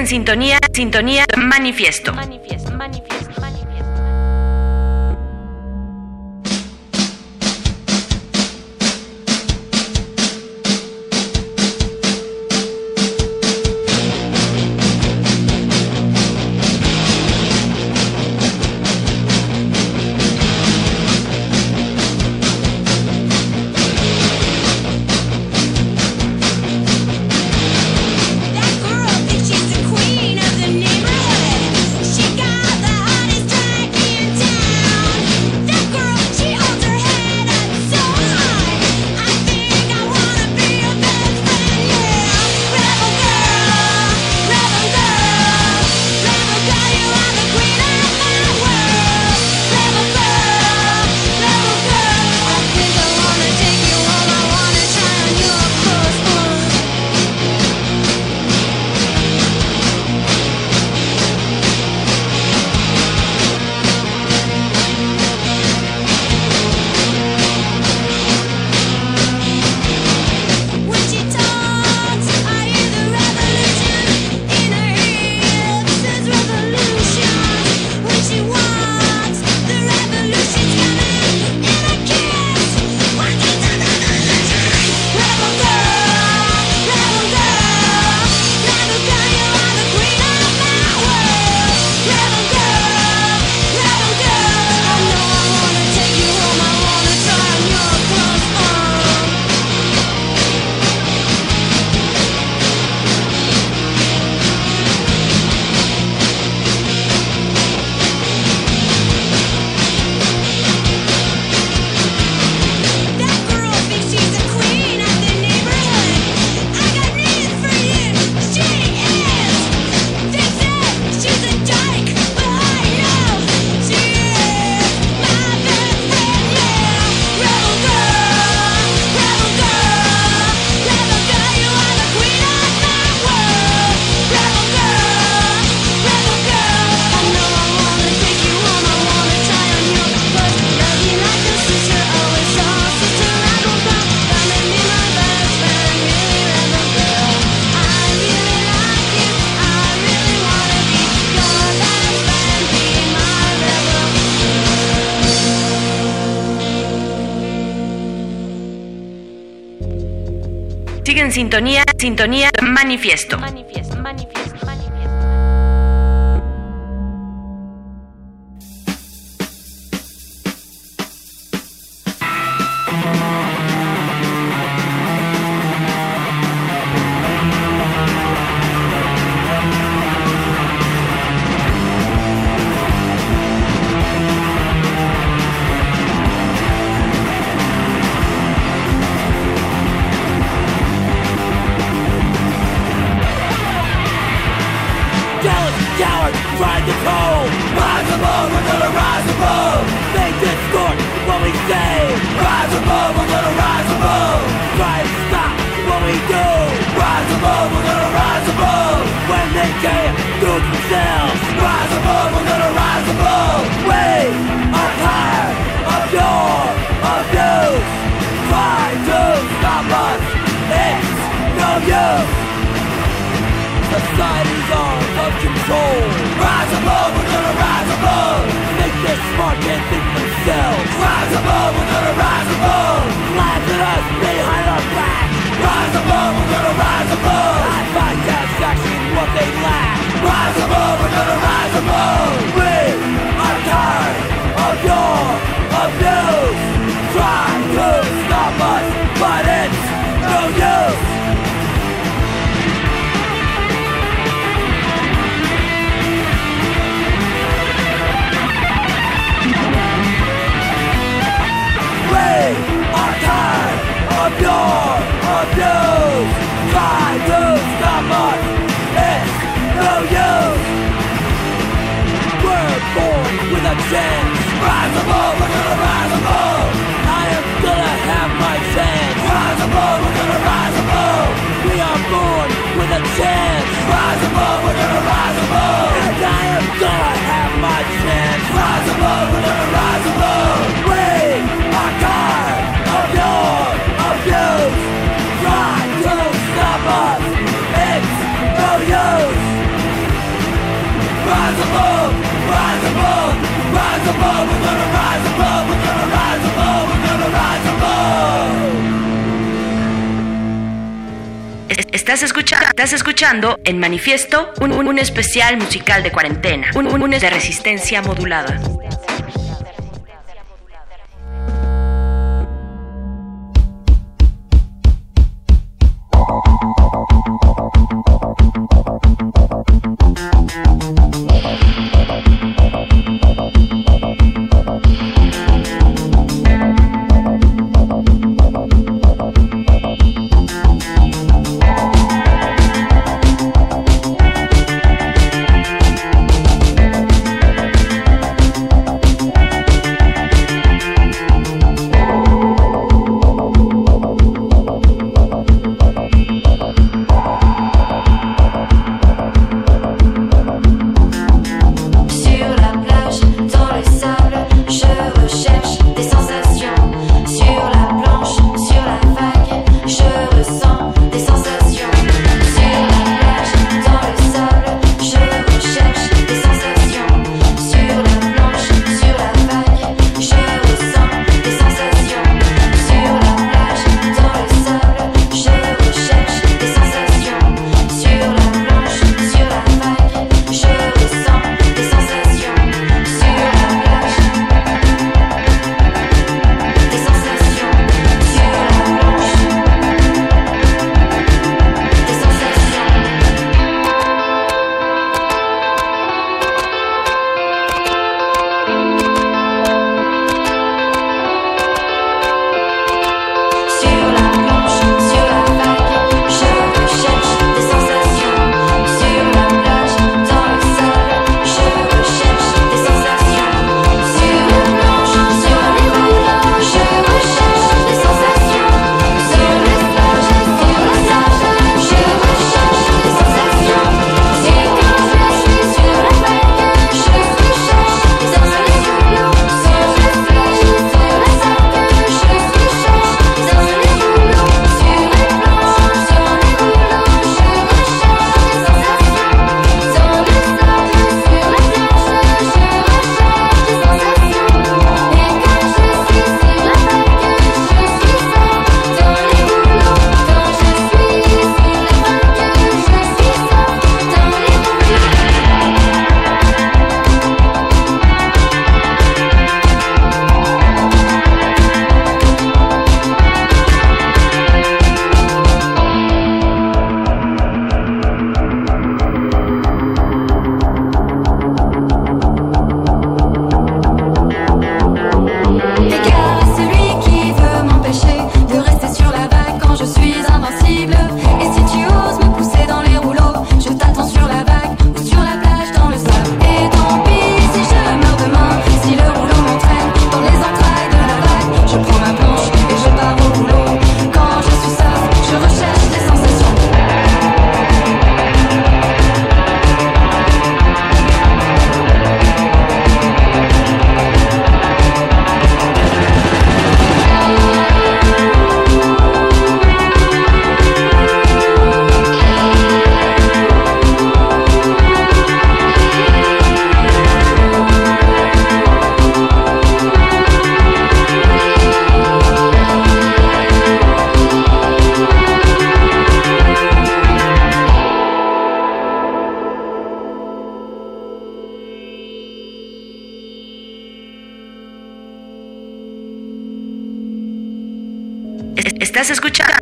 [SPEAKER 12] sintonía, sintonía, manifiesto. sintonía Manifiesto.
[SPEAKER 11] Manifiesto.
[SPEAKER 12] Rise above, we're gonna rise above. Think they're smart, can't think themselves. Rise above, we're gonna rise above. Laugh at us behind our back. Rise above, we're gonna rise above. I find satisfaction in what they lack. Rise above, we're gonna rise above. We are tired of your abuse. Try to stop us, Try to stop us. It's no use. We're born with a chance. Rise above, we're gonna rise above. I am gonna have my chance. Rise above, we're gonna rise above. We are born with a chance. Rise above, we're gonna rise above. And I am gonna have my chance. Rise above, we're gonna rise above.
[SPEAKER 11] Estás escuchando, estás escuchando en Manifiesto un, un- un especial musical de cuarentena, un, un, un de resistencia modulada.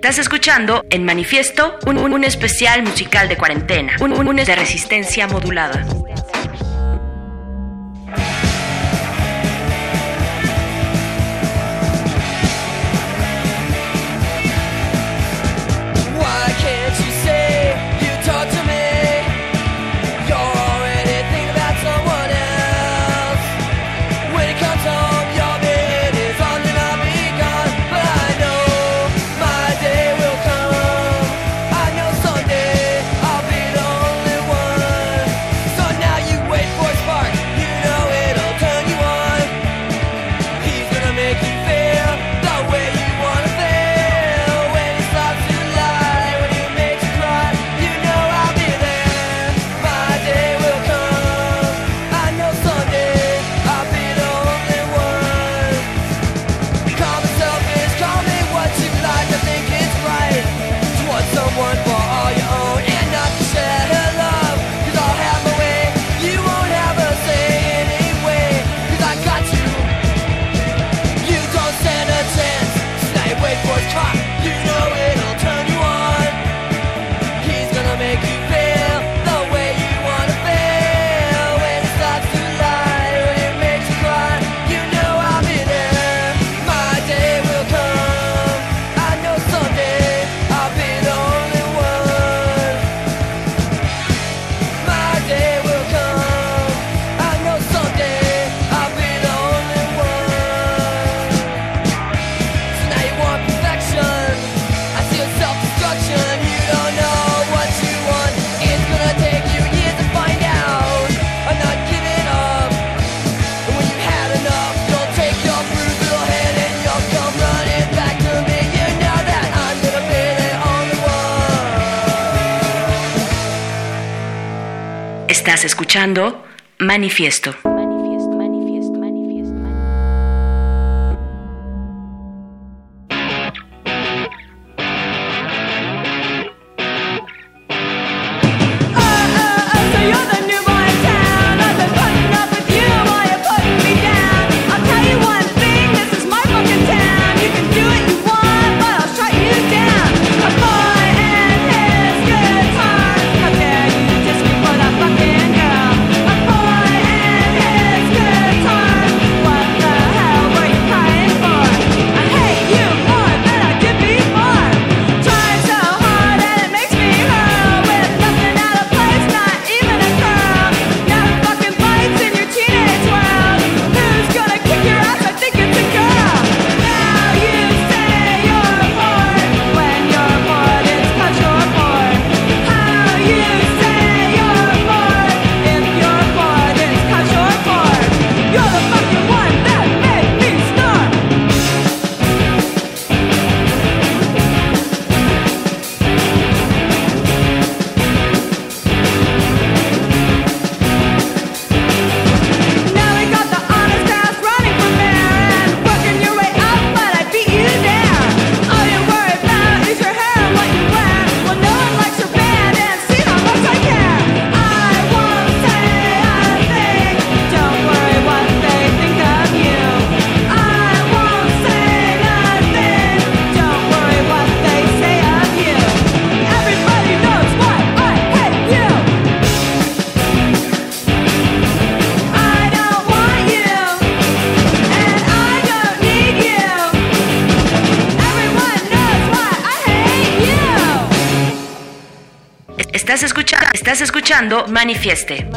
[SPEAKER 11] Estás escuchando en manifiesto un, un, un especial musical de cuarentena, un, un, un de resistencia modulada. escuchando Manifiesto. Manifieste.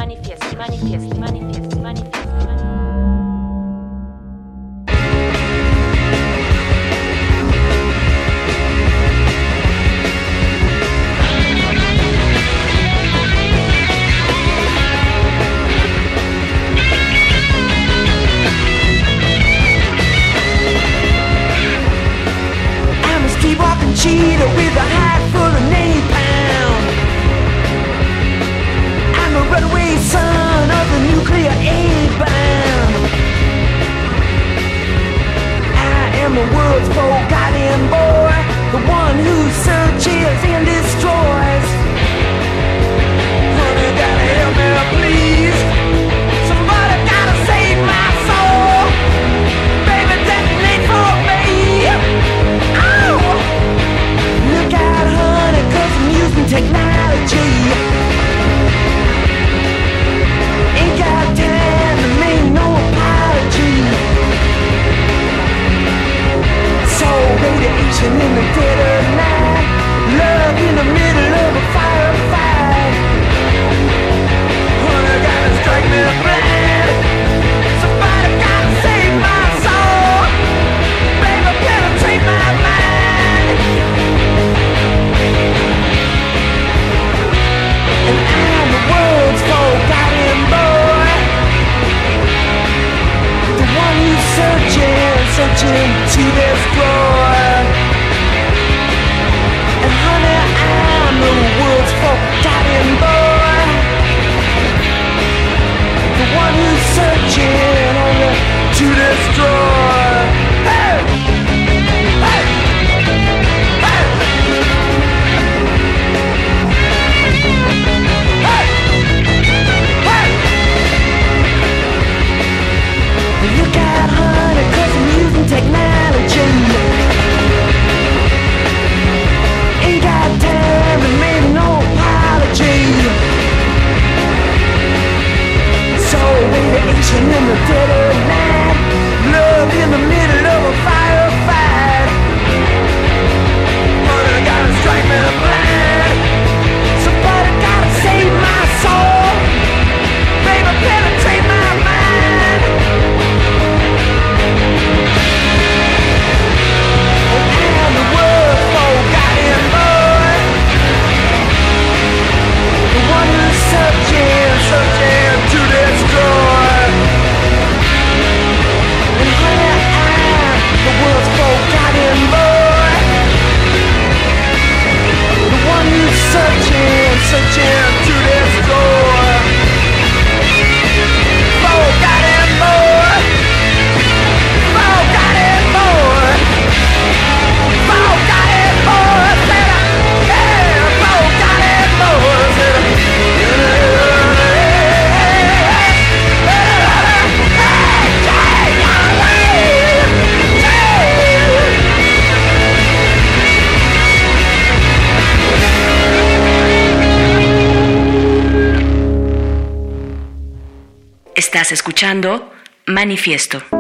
[SPEAKER 13] manifiesto.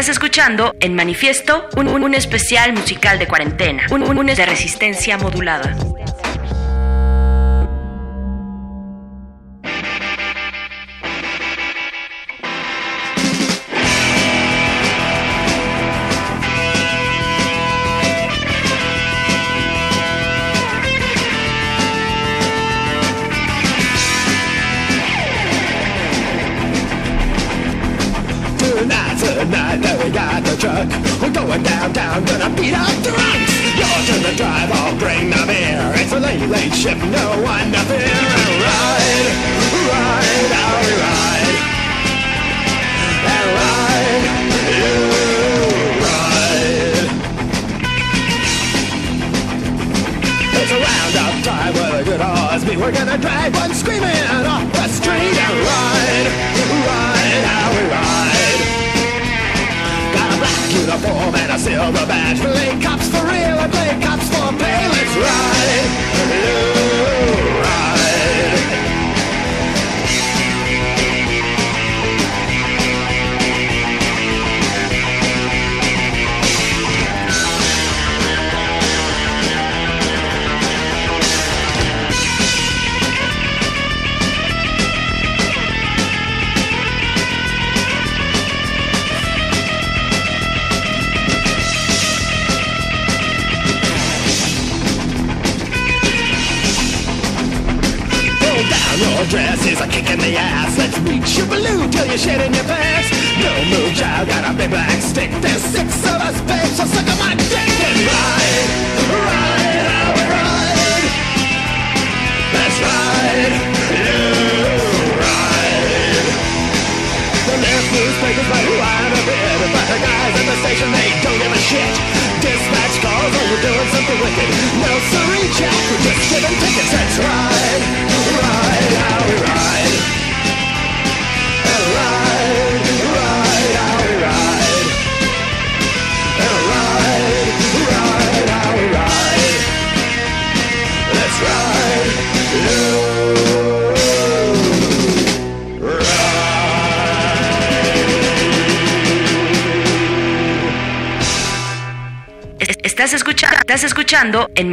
[SPEAKER 13] Estás escuchando en manifiesto un, un, un especial musical de cuarentena, un, un, un de resistencia modulada.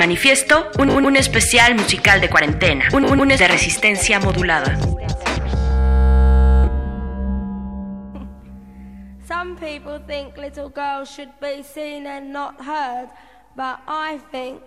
[SPEAKER 11] manifiesto un, un, un especial musical de cuarentena, un, un, un de resistencia modulada.
[SPEAKER 14] Some people think little girls should be seen and not heard, but I think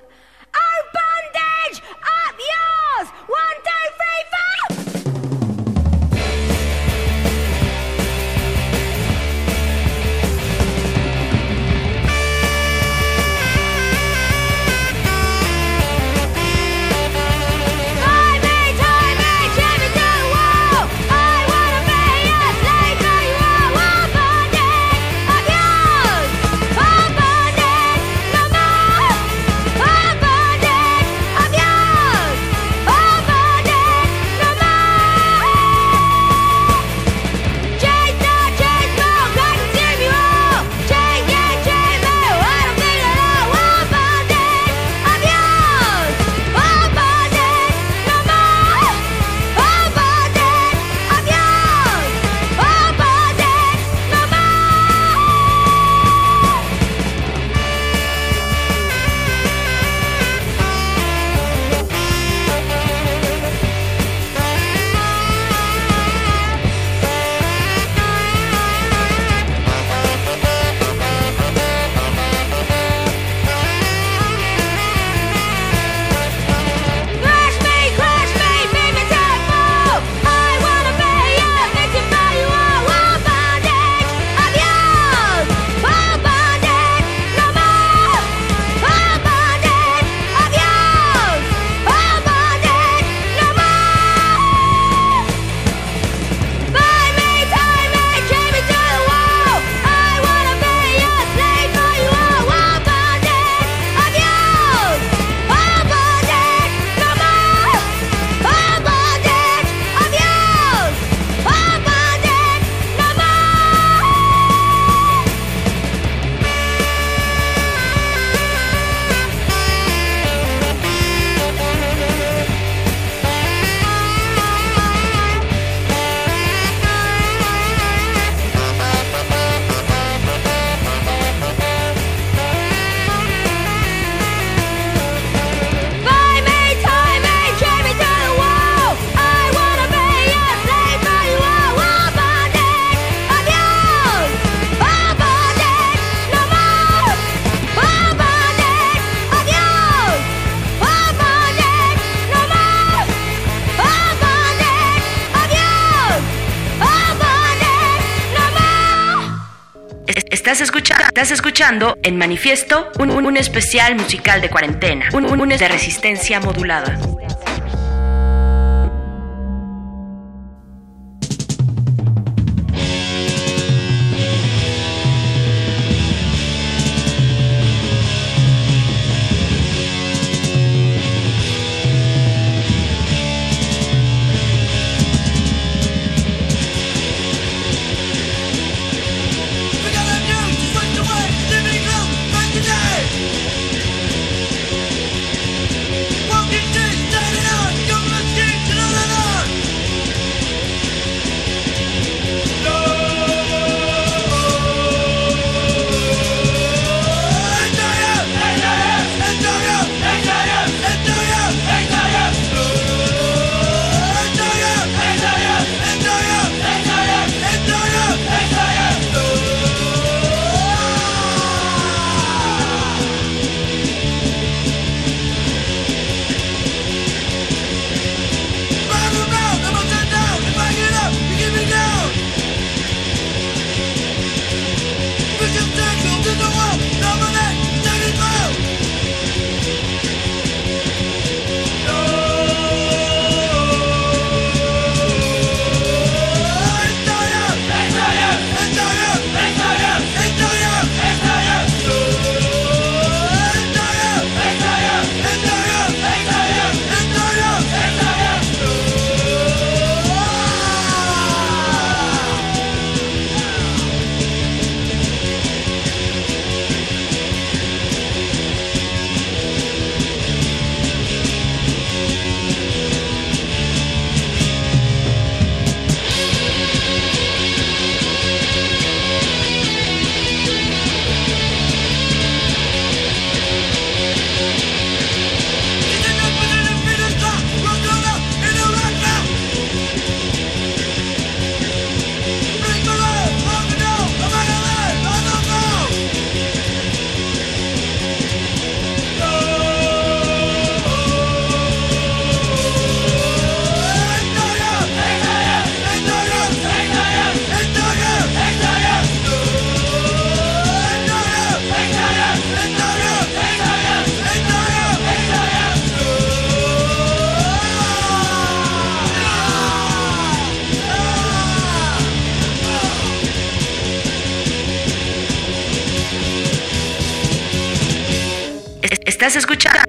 [SPEAKER 15] en Manifiesto un, un- un especial musical de cuarentena, un, un, un de resistencia modulada.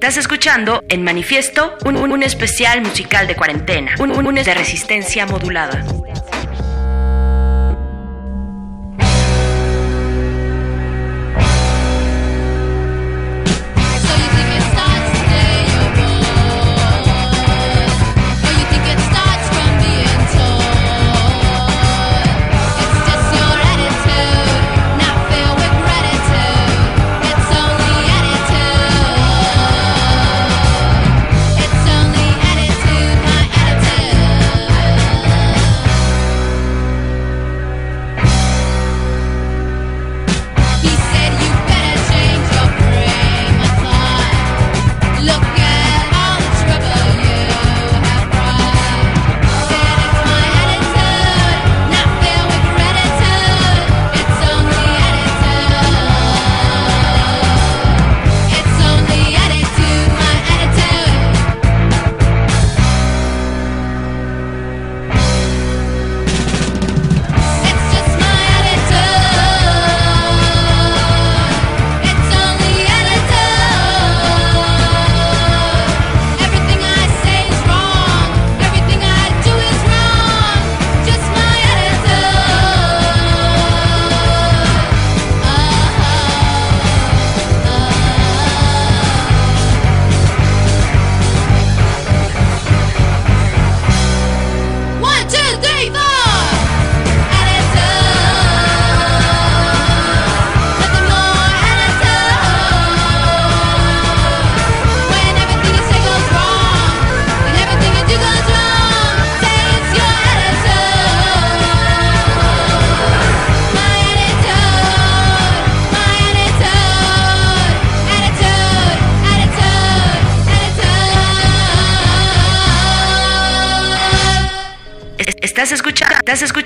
[SPEAKER 15] Estás escuchando en Manifiesto un, un- especial musical de cuarentena, un, un- un de resistencia modulada.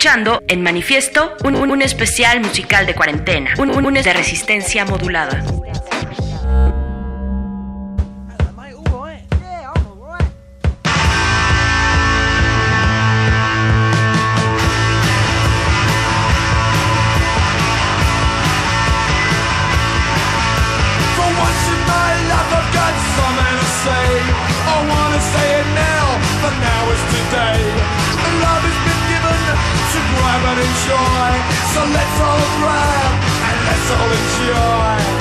[SPEAKER 11] en manifiesto un, un, un especial musical de cuarentena, un, un, un de resistencia modulada.
[SPEAKER 15] joy. So let's all grab and let's all enjoy.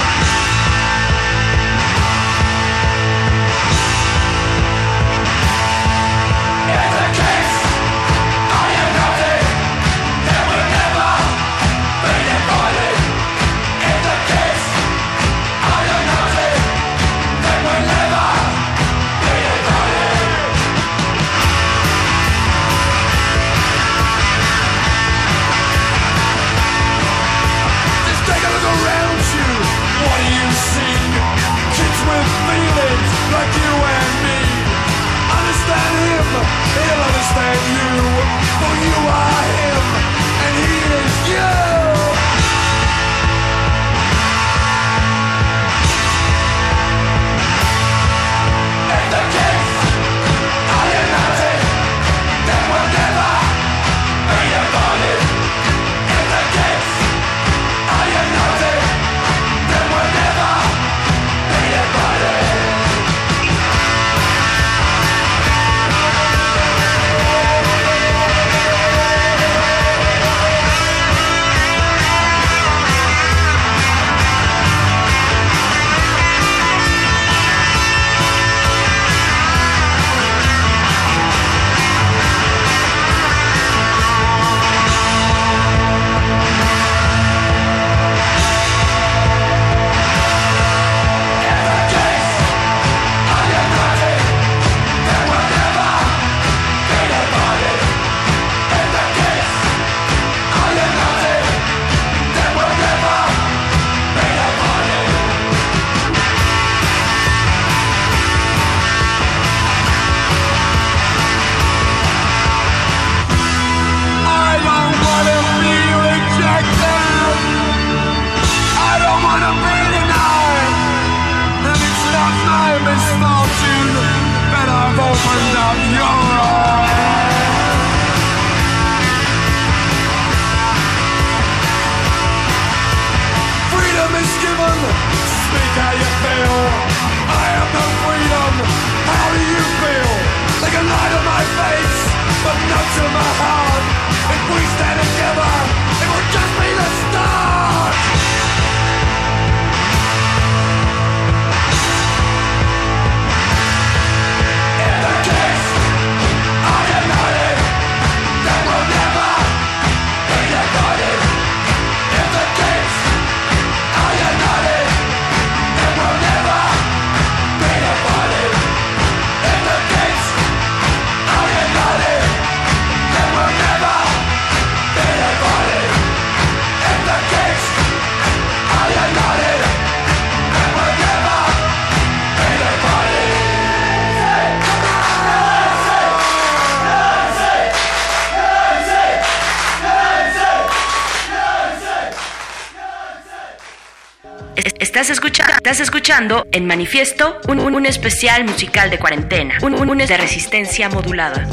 [SPEAKER 11] Estás escuchando en Manifiesto un, un, especial musical de cuarentena, un, un, un de resistencia modulada.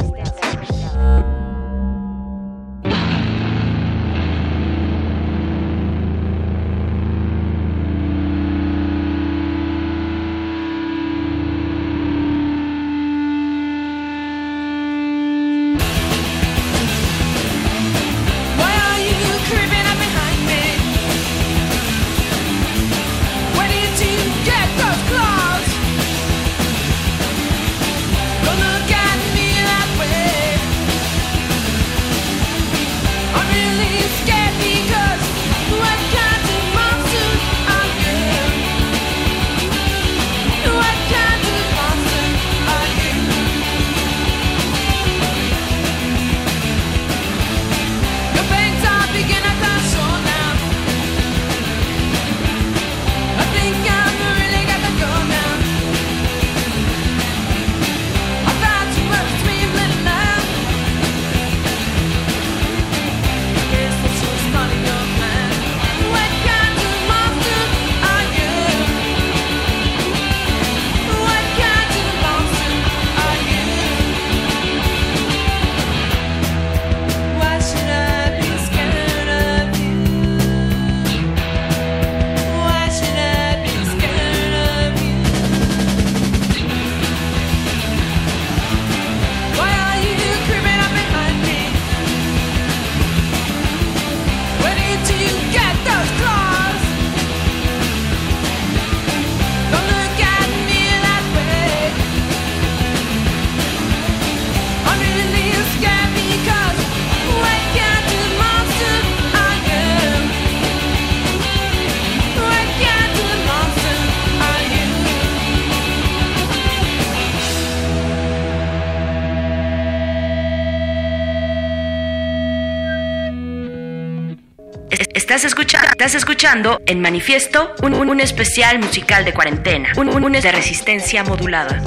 [SPEAKER 16] Estás escuchando en manifiesto un, un, especial musical de cuarentena, un, un, un de resistencia modulada.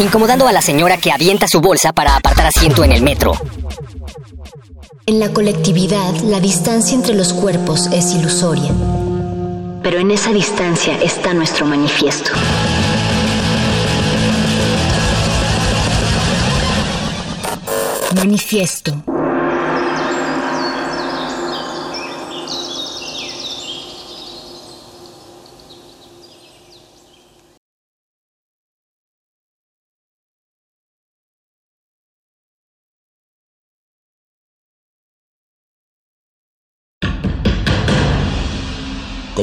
[SPEAKER 17] Incomodando a la señora que avienta su bolsa para apartar asiento en el metro.
[SPEAKER 6] En la colectividad, la distancia entre los cuerpos es ilusoria. Pero en esa distancia está nuestro manifiesto. Manifiesto.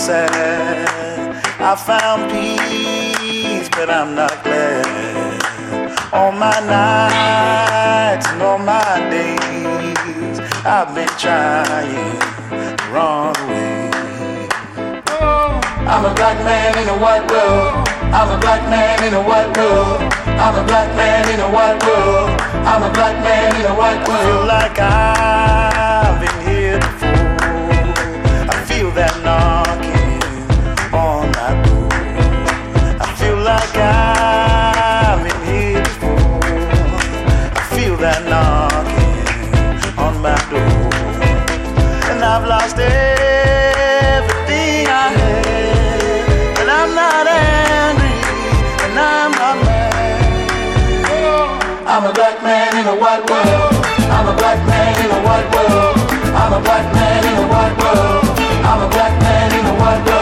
[SPEAKER 18] Sad. I found peace, but I'm not glad. All my nights and all my days, I've been trying the wrong way. I'm a black man in a white world. I'm a black man in a white world. I'm a black man in a white world. I'm a black man in a white world. Like I've I've been here before. I feel that knocking on my door. And I've lost everything I had. And I'm not angry, and I'm not mad. I'm a black man in a white world. I'm a black man in a white world. I'm a black man in a white world. I'm a black man in a white world.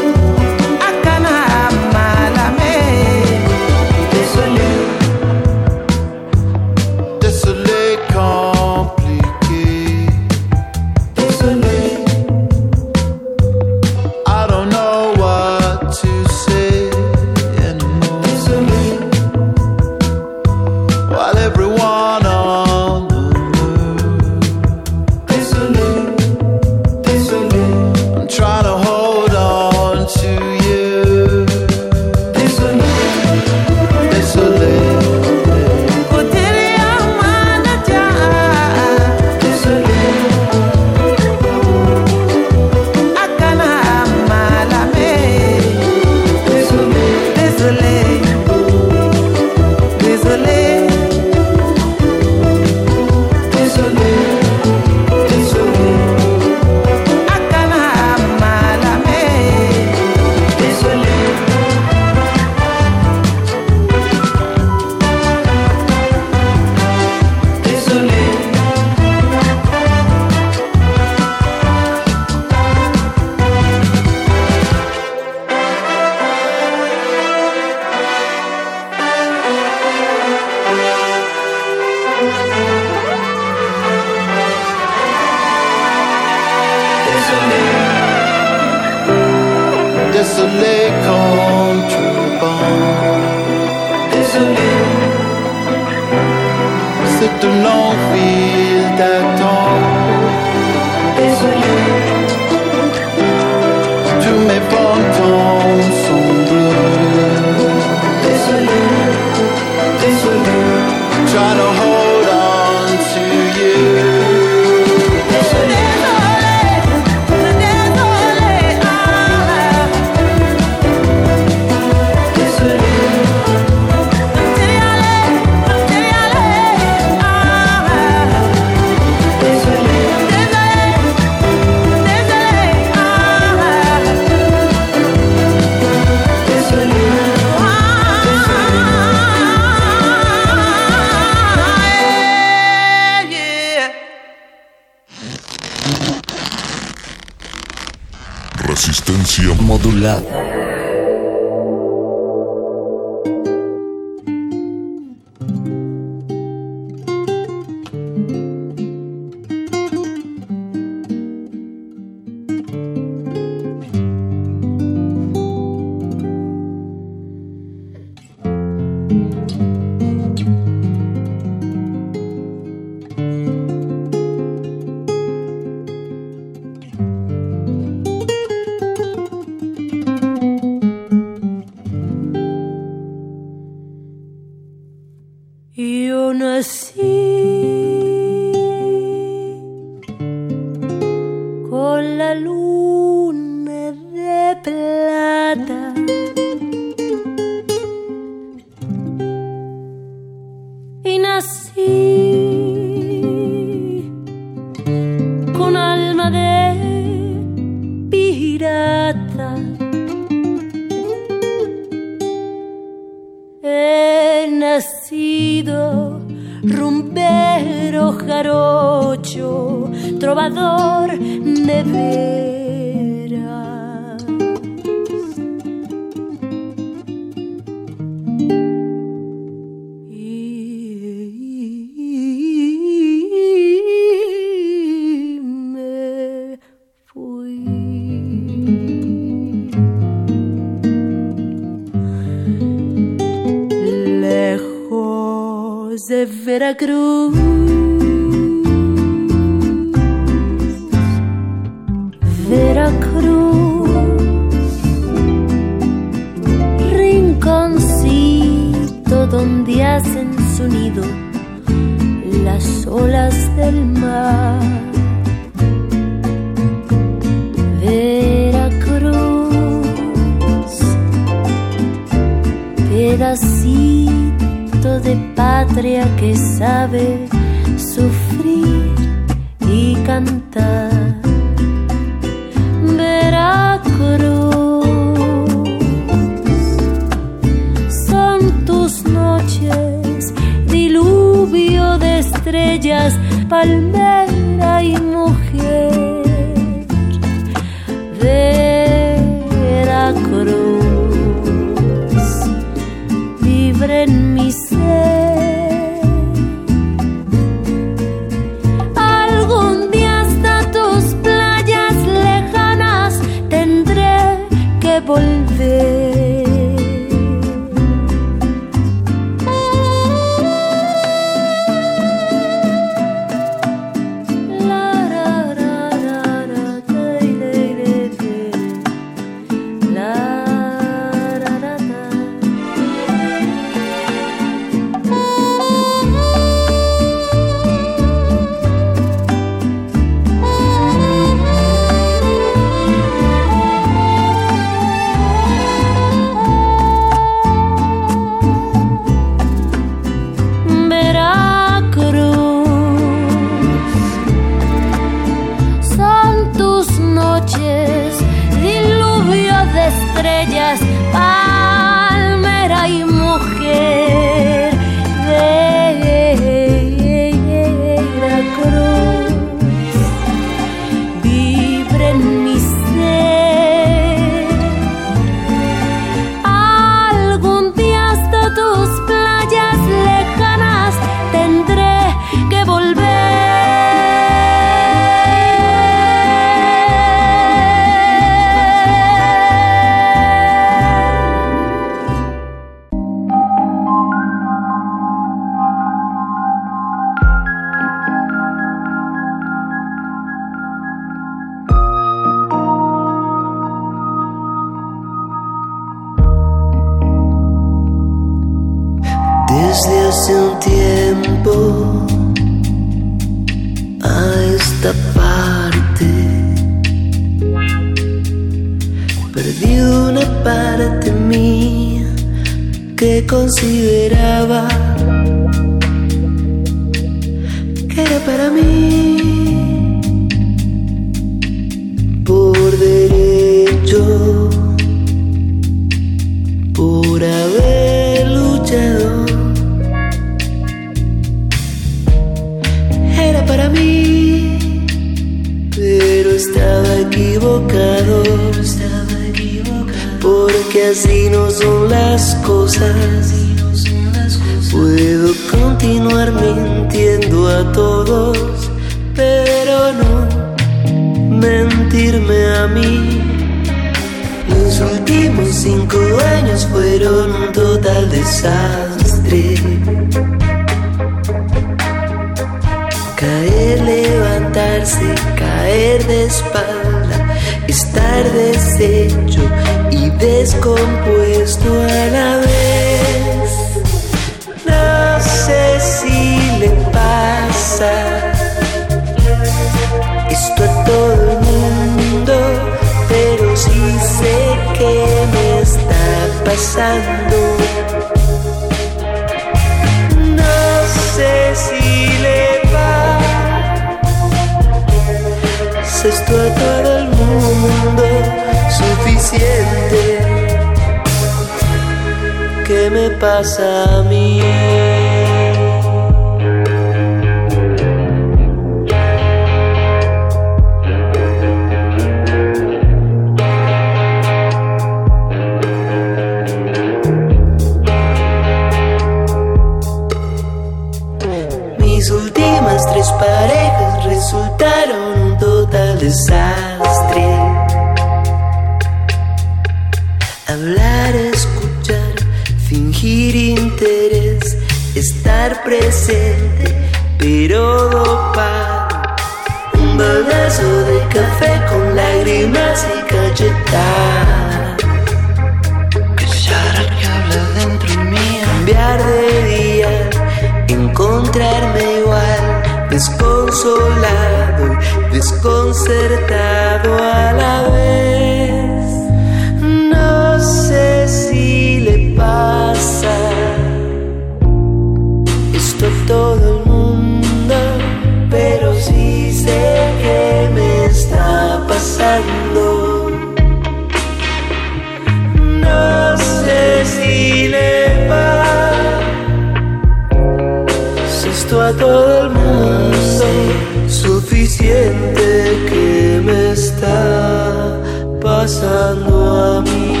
[SPEAKER 19] siente que
[SPEAKER 20] me está pasando a mí.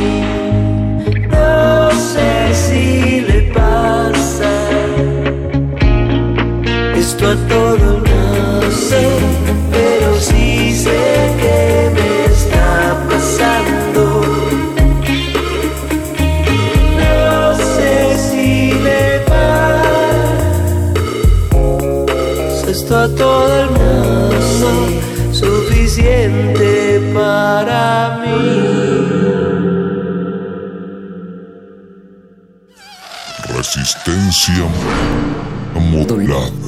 [SPEAKER 20] suficiente para mí.
[SPEAKER 12] Resistencia modulada.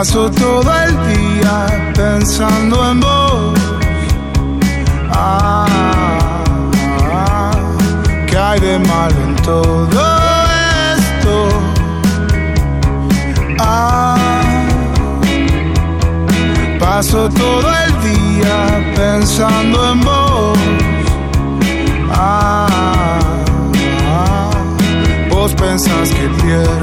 [SPEAKER 21] Paso todo el día pensando en vos. Ah, ah, ¿Qué hay de mal en todo esto? Ah, paso todo el día pensando en vos. Ah, vos pensás que pierdo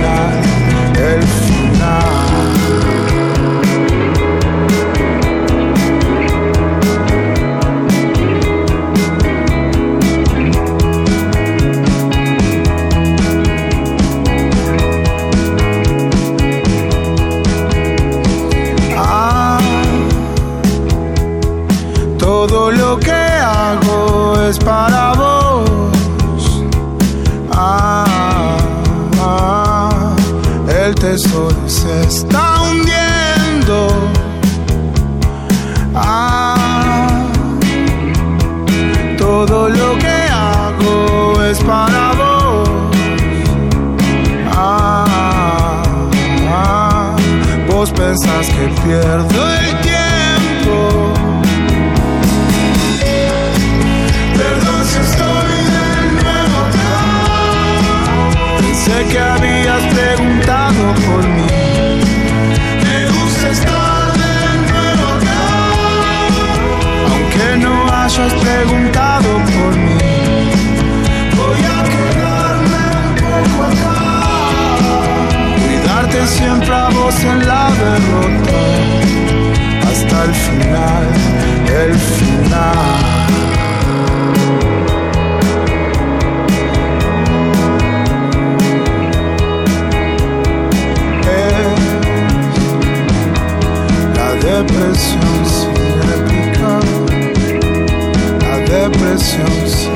[SPEAKER 21] not pierdo el tiempo. Perdón si estoy de nuevo acá. Pensé que habías preguntado por mí. Me gusta estar de nuevo acá. Aunque no hayas preguntado por mí. Voy a quedarme un poco acá. Cuidarte siempre a vos en la derrota hasta el final, el final. La depresión sin réplica, la depresión sin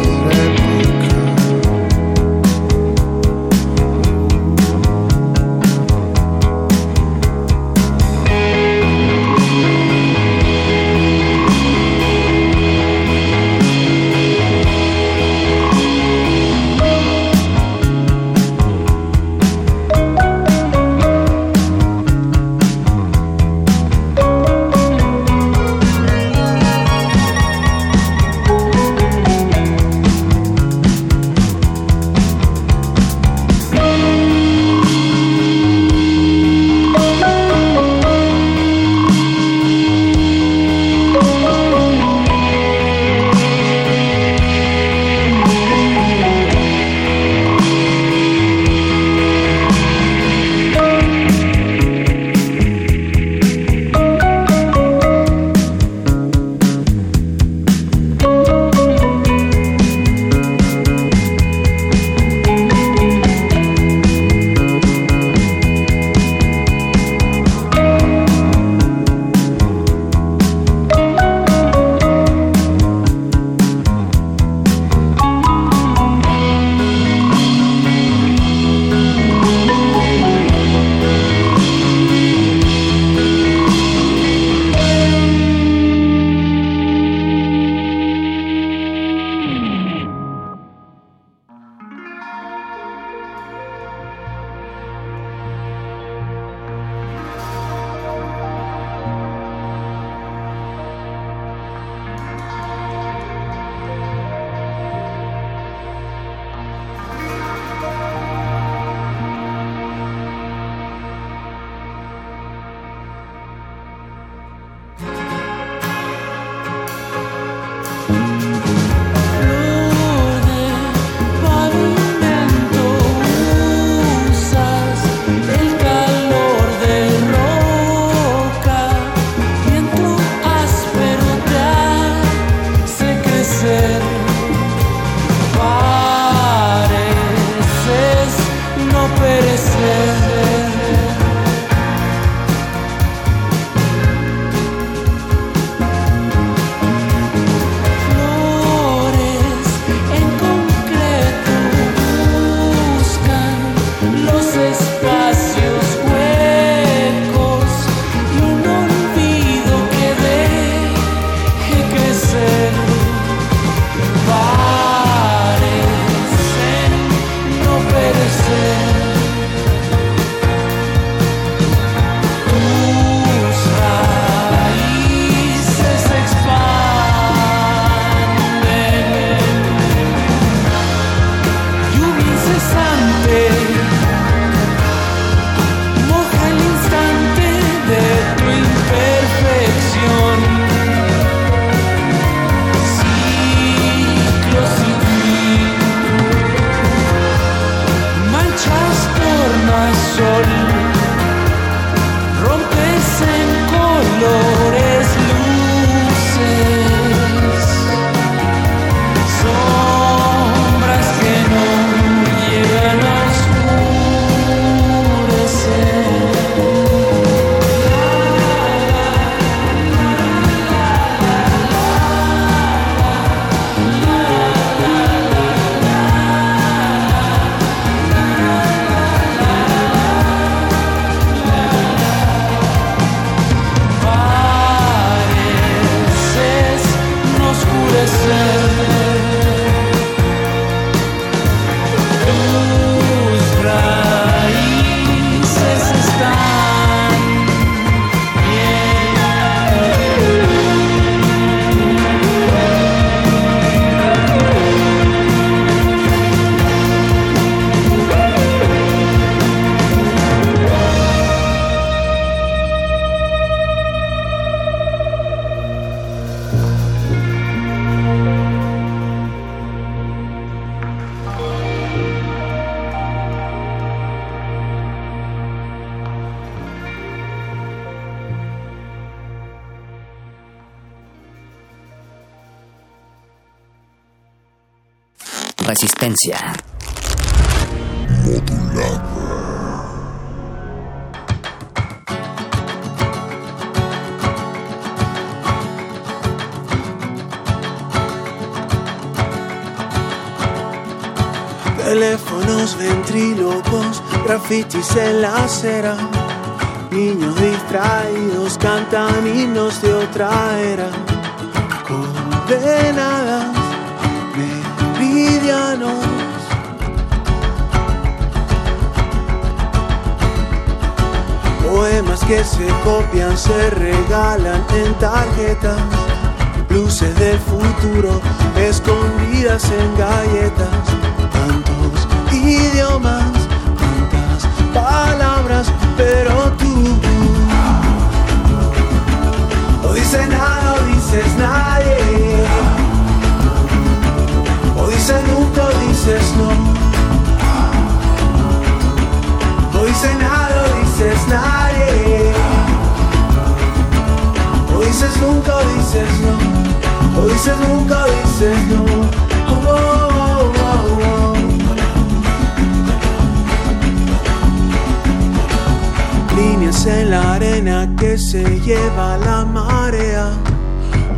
[SPEAKER 18] grafitis en la acera. Niños distraídos cantan himnos de otra era. Condenadas, meridianos. Poemas que se copian, se regalan en tarjetas. Luces del futuro escondidas en galletas. Tantos idiomas, palabras, pero tú no dices nada, dices nadie. O dices nunca, o dices no. No dices nada, dices nadie. O dices nunca, o dices no. O dices nunca, o dices no. Líneas en la arena que se lleva la marea.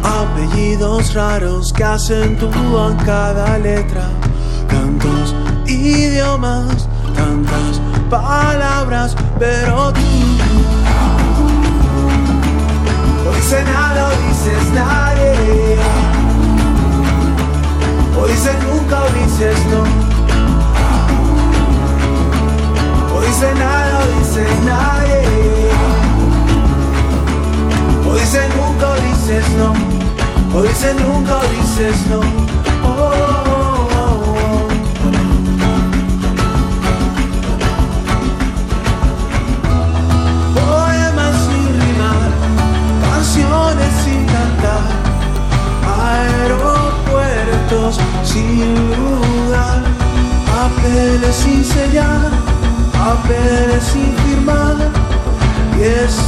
[SPEAKER 18] Apellidos raros que acentúan cada letra. Tantos idiomas, tantas palabras, pero tú no dices nada, dices nadie. O dices nunca, o dices no. O dices nada, o dices nadie. O dices nunca, dices no. O dices nunca, dices no. Oh. Poemas sin rimar, canciones sin cantar, aeropuertos sin lugar, papeles sin sellar,
[SPEAKER 22] Yes.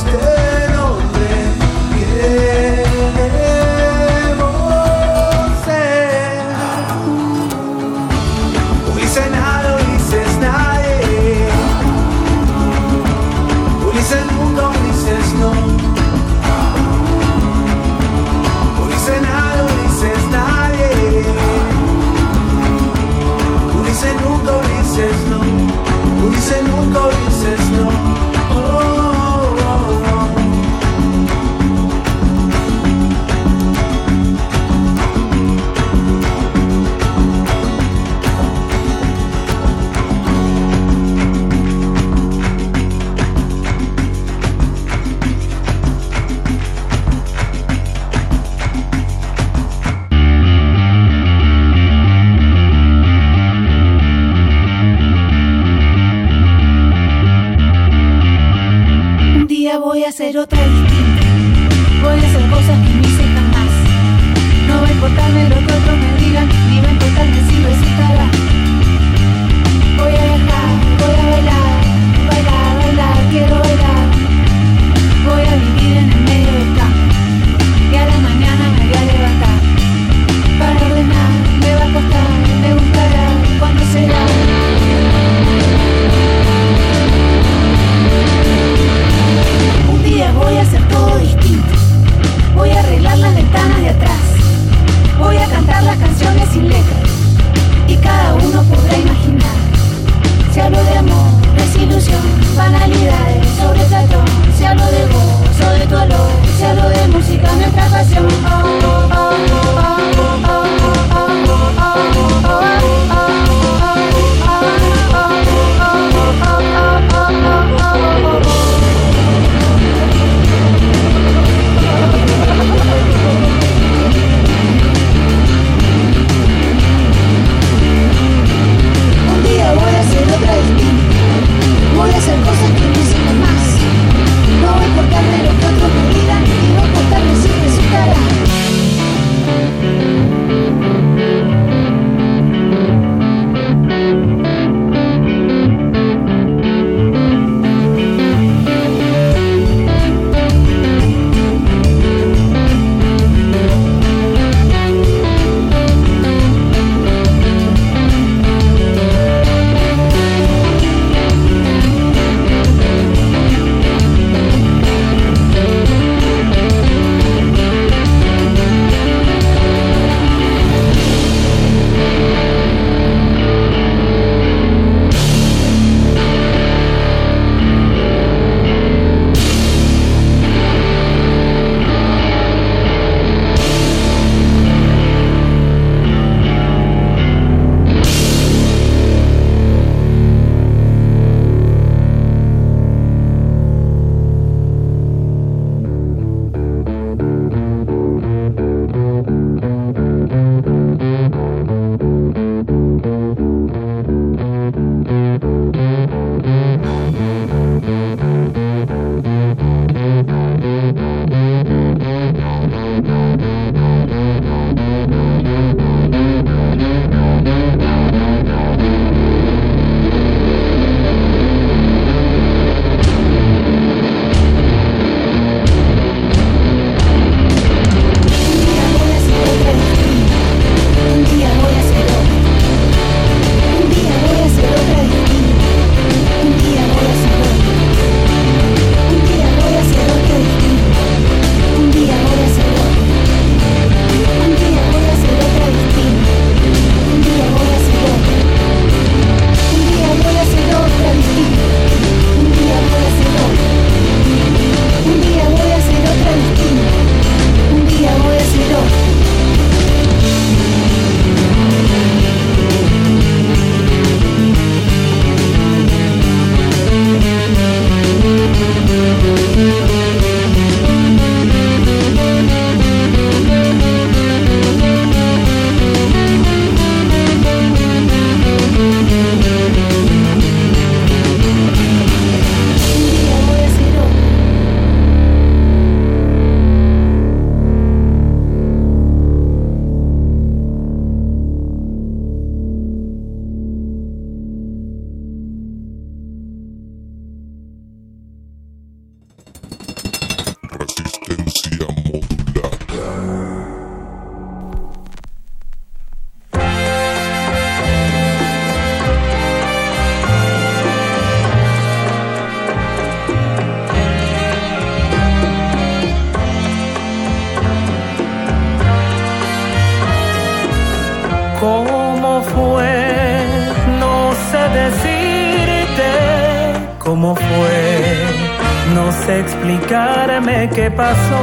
[SPEAKER 22] Pasó,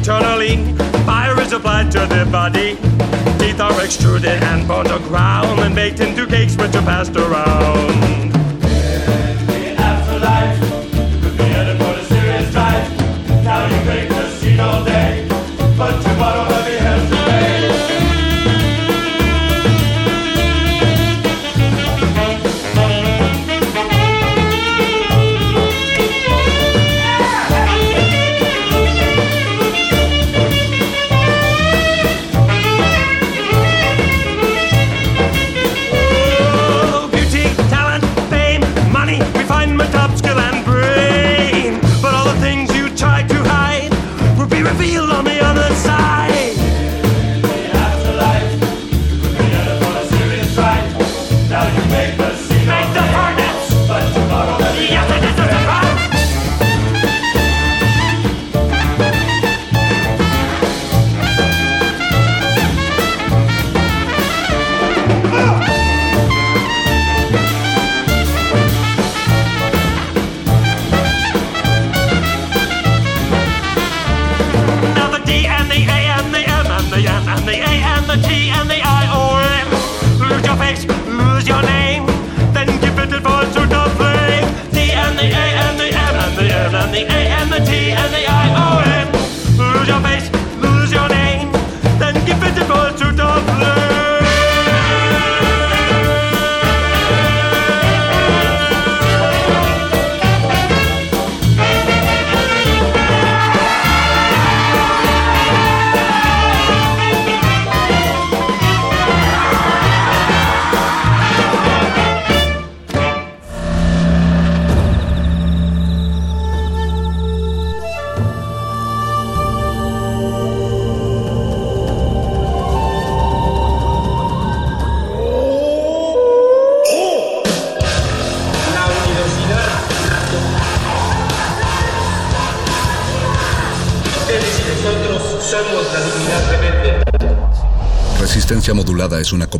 [SPEAKER 23] eternally. Fire is applied to the body. Teeth are extruded and burned to ground and baked into cakes which are passed around.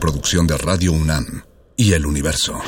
[SPEAKER 24] Coproducción de Radio UNAM y El Universo.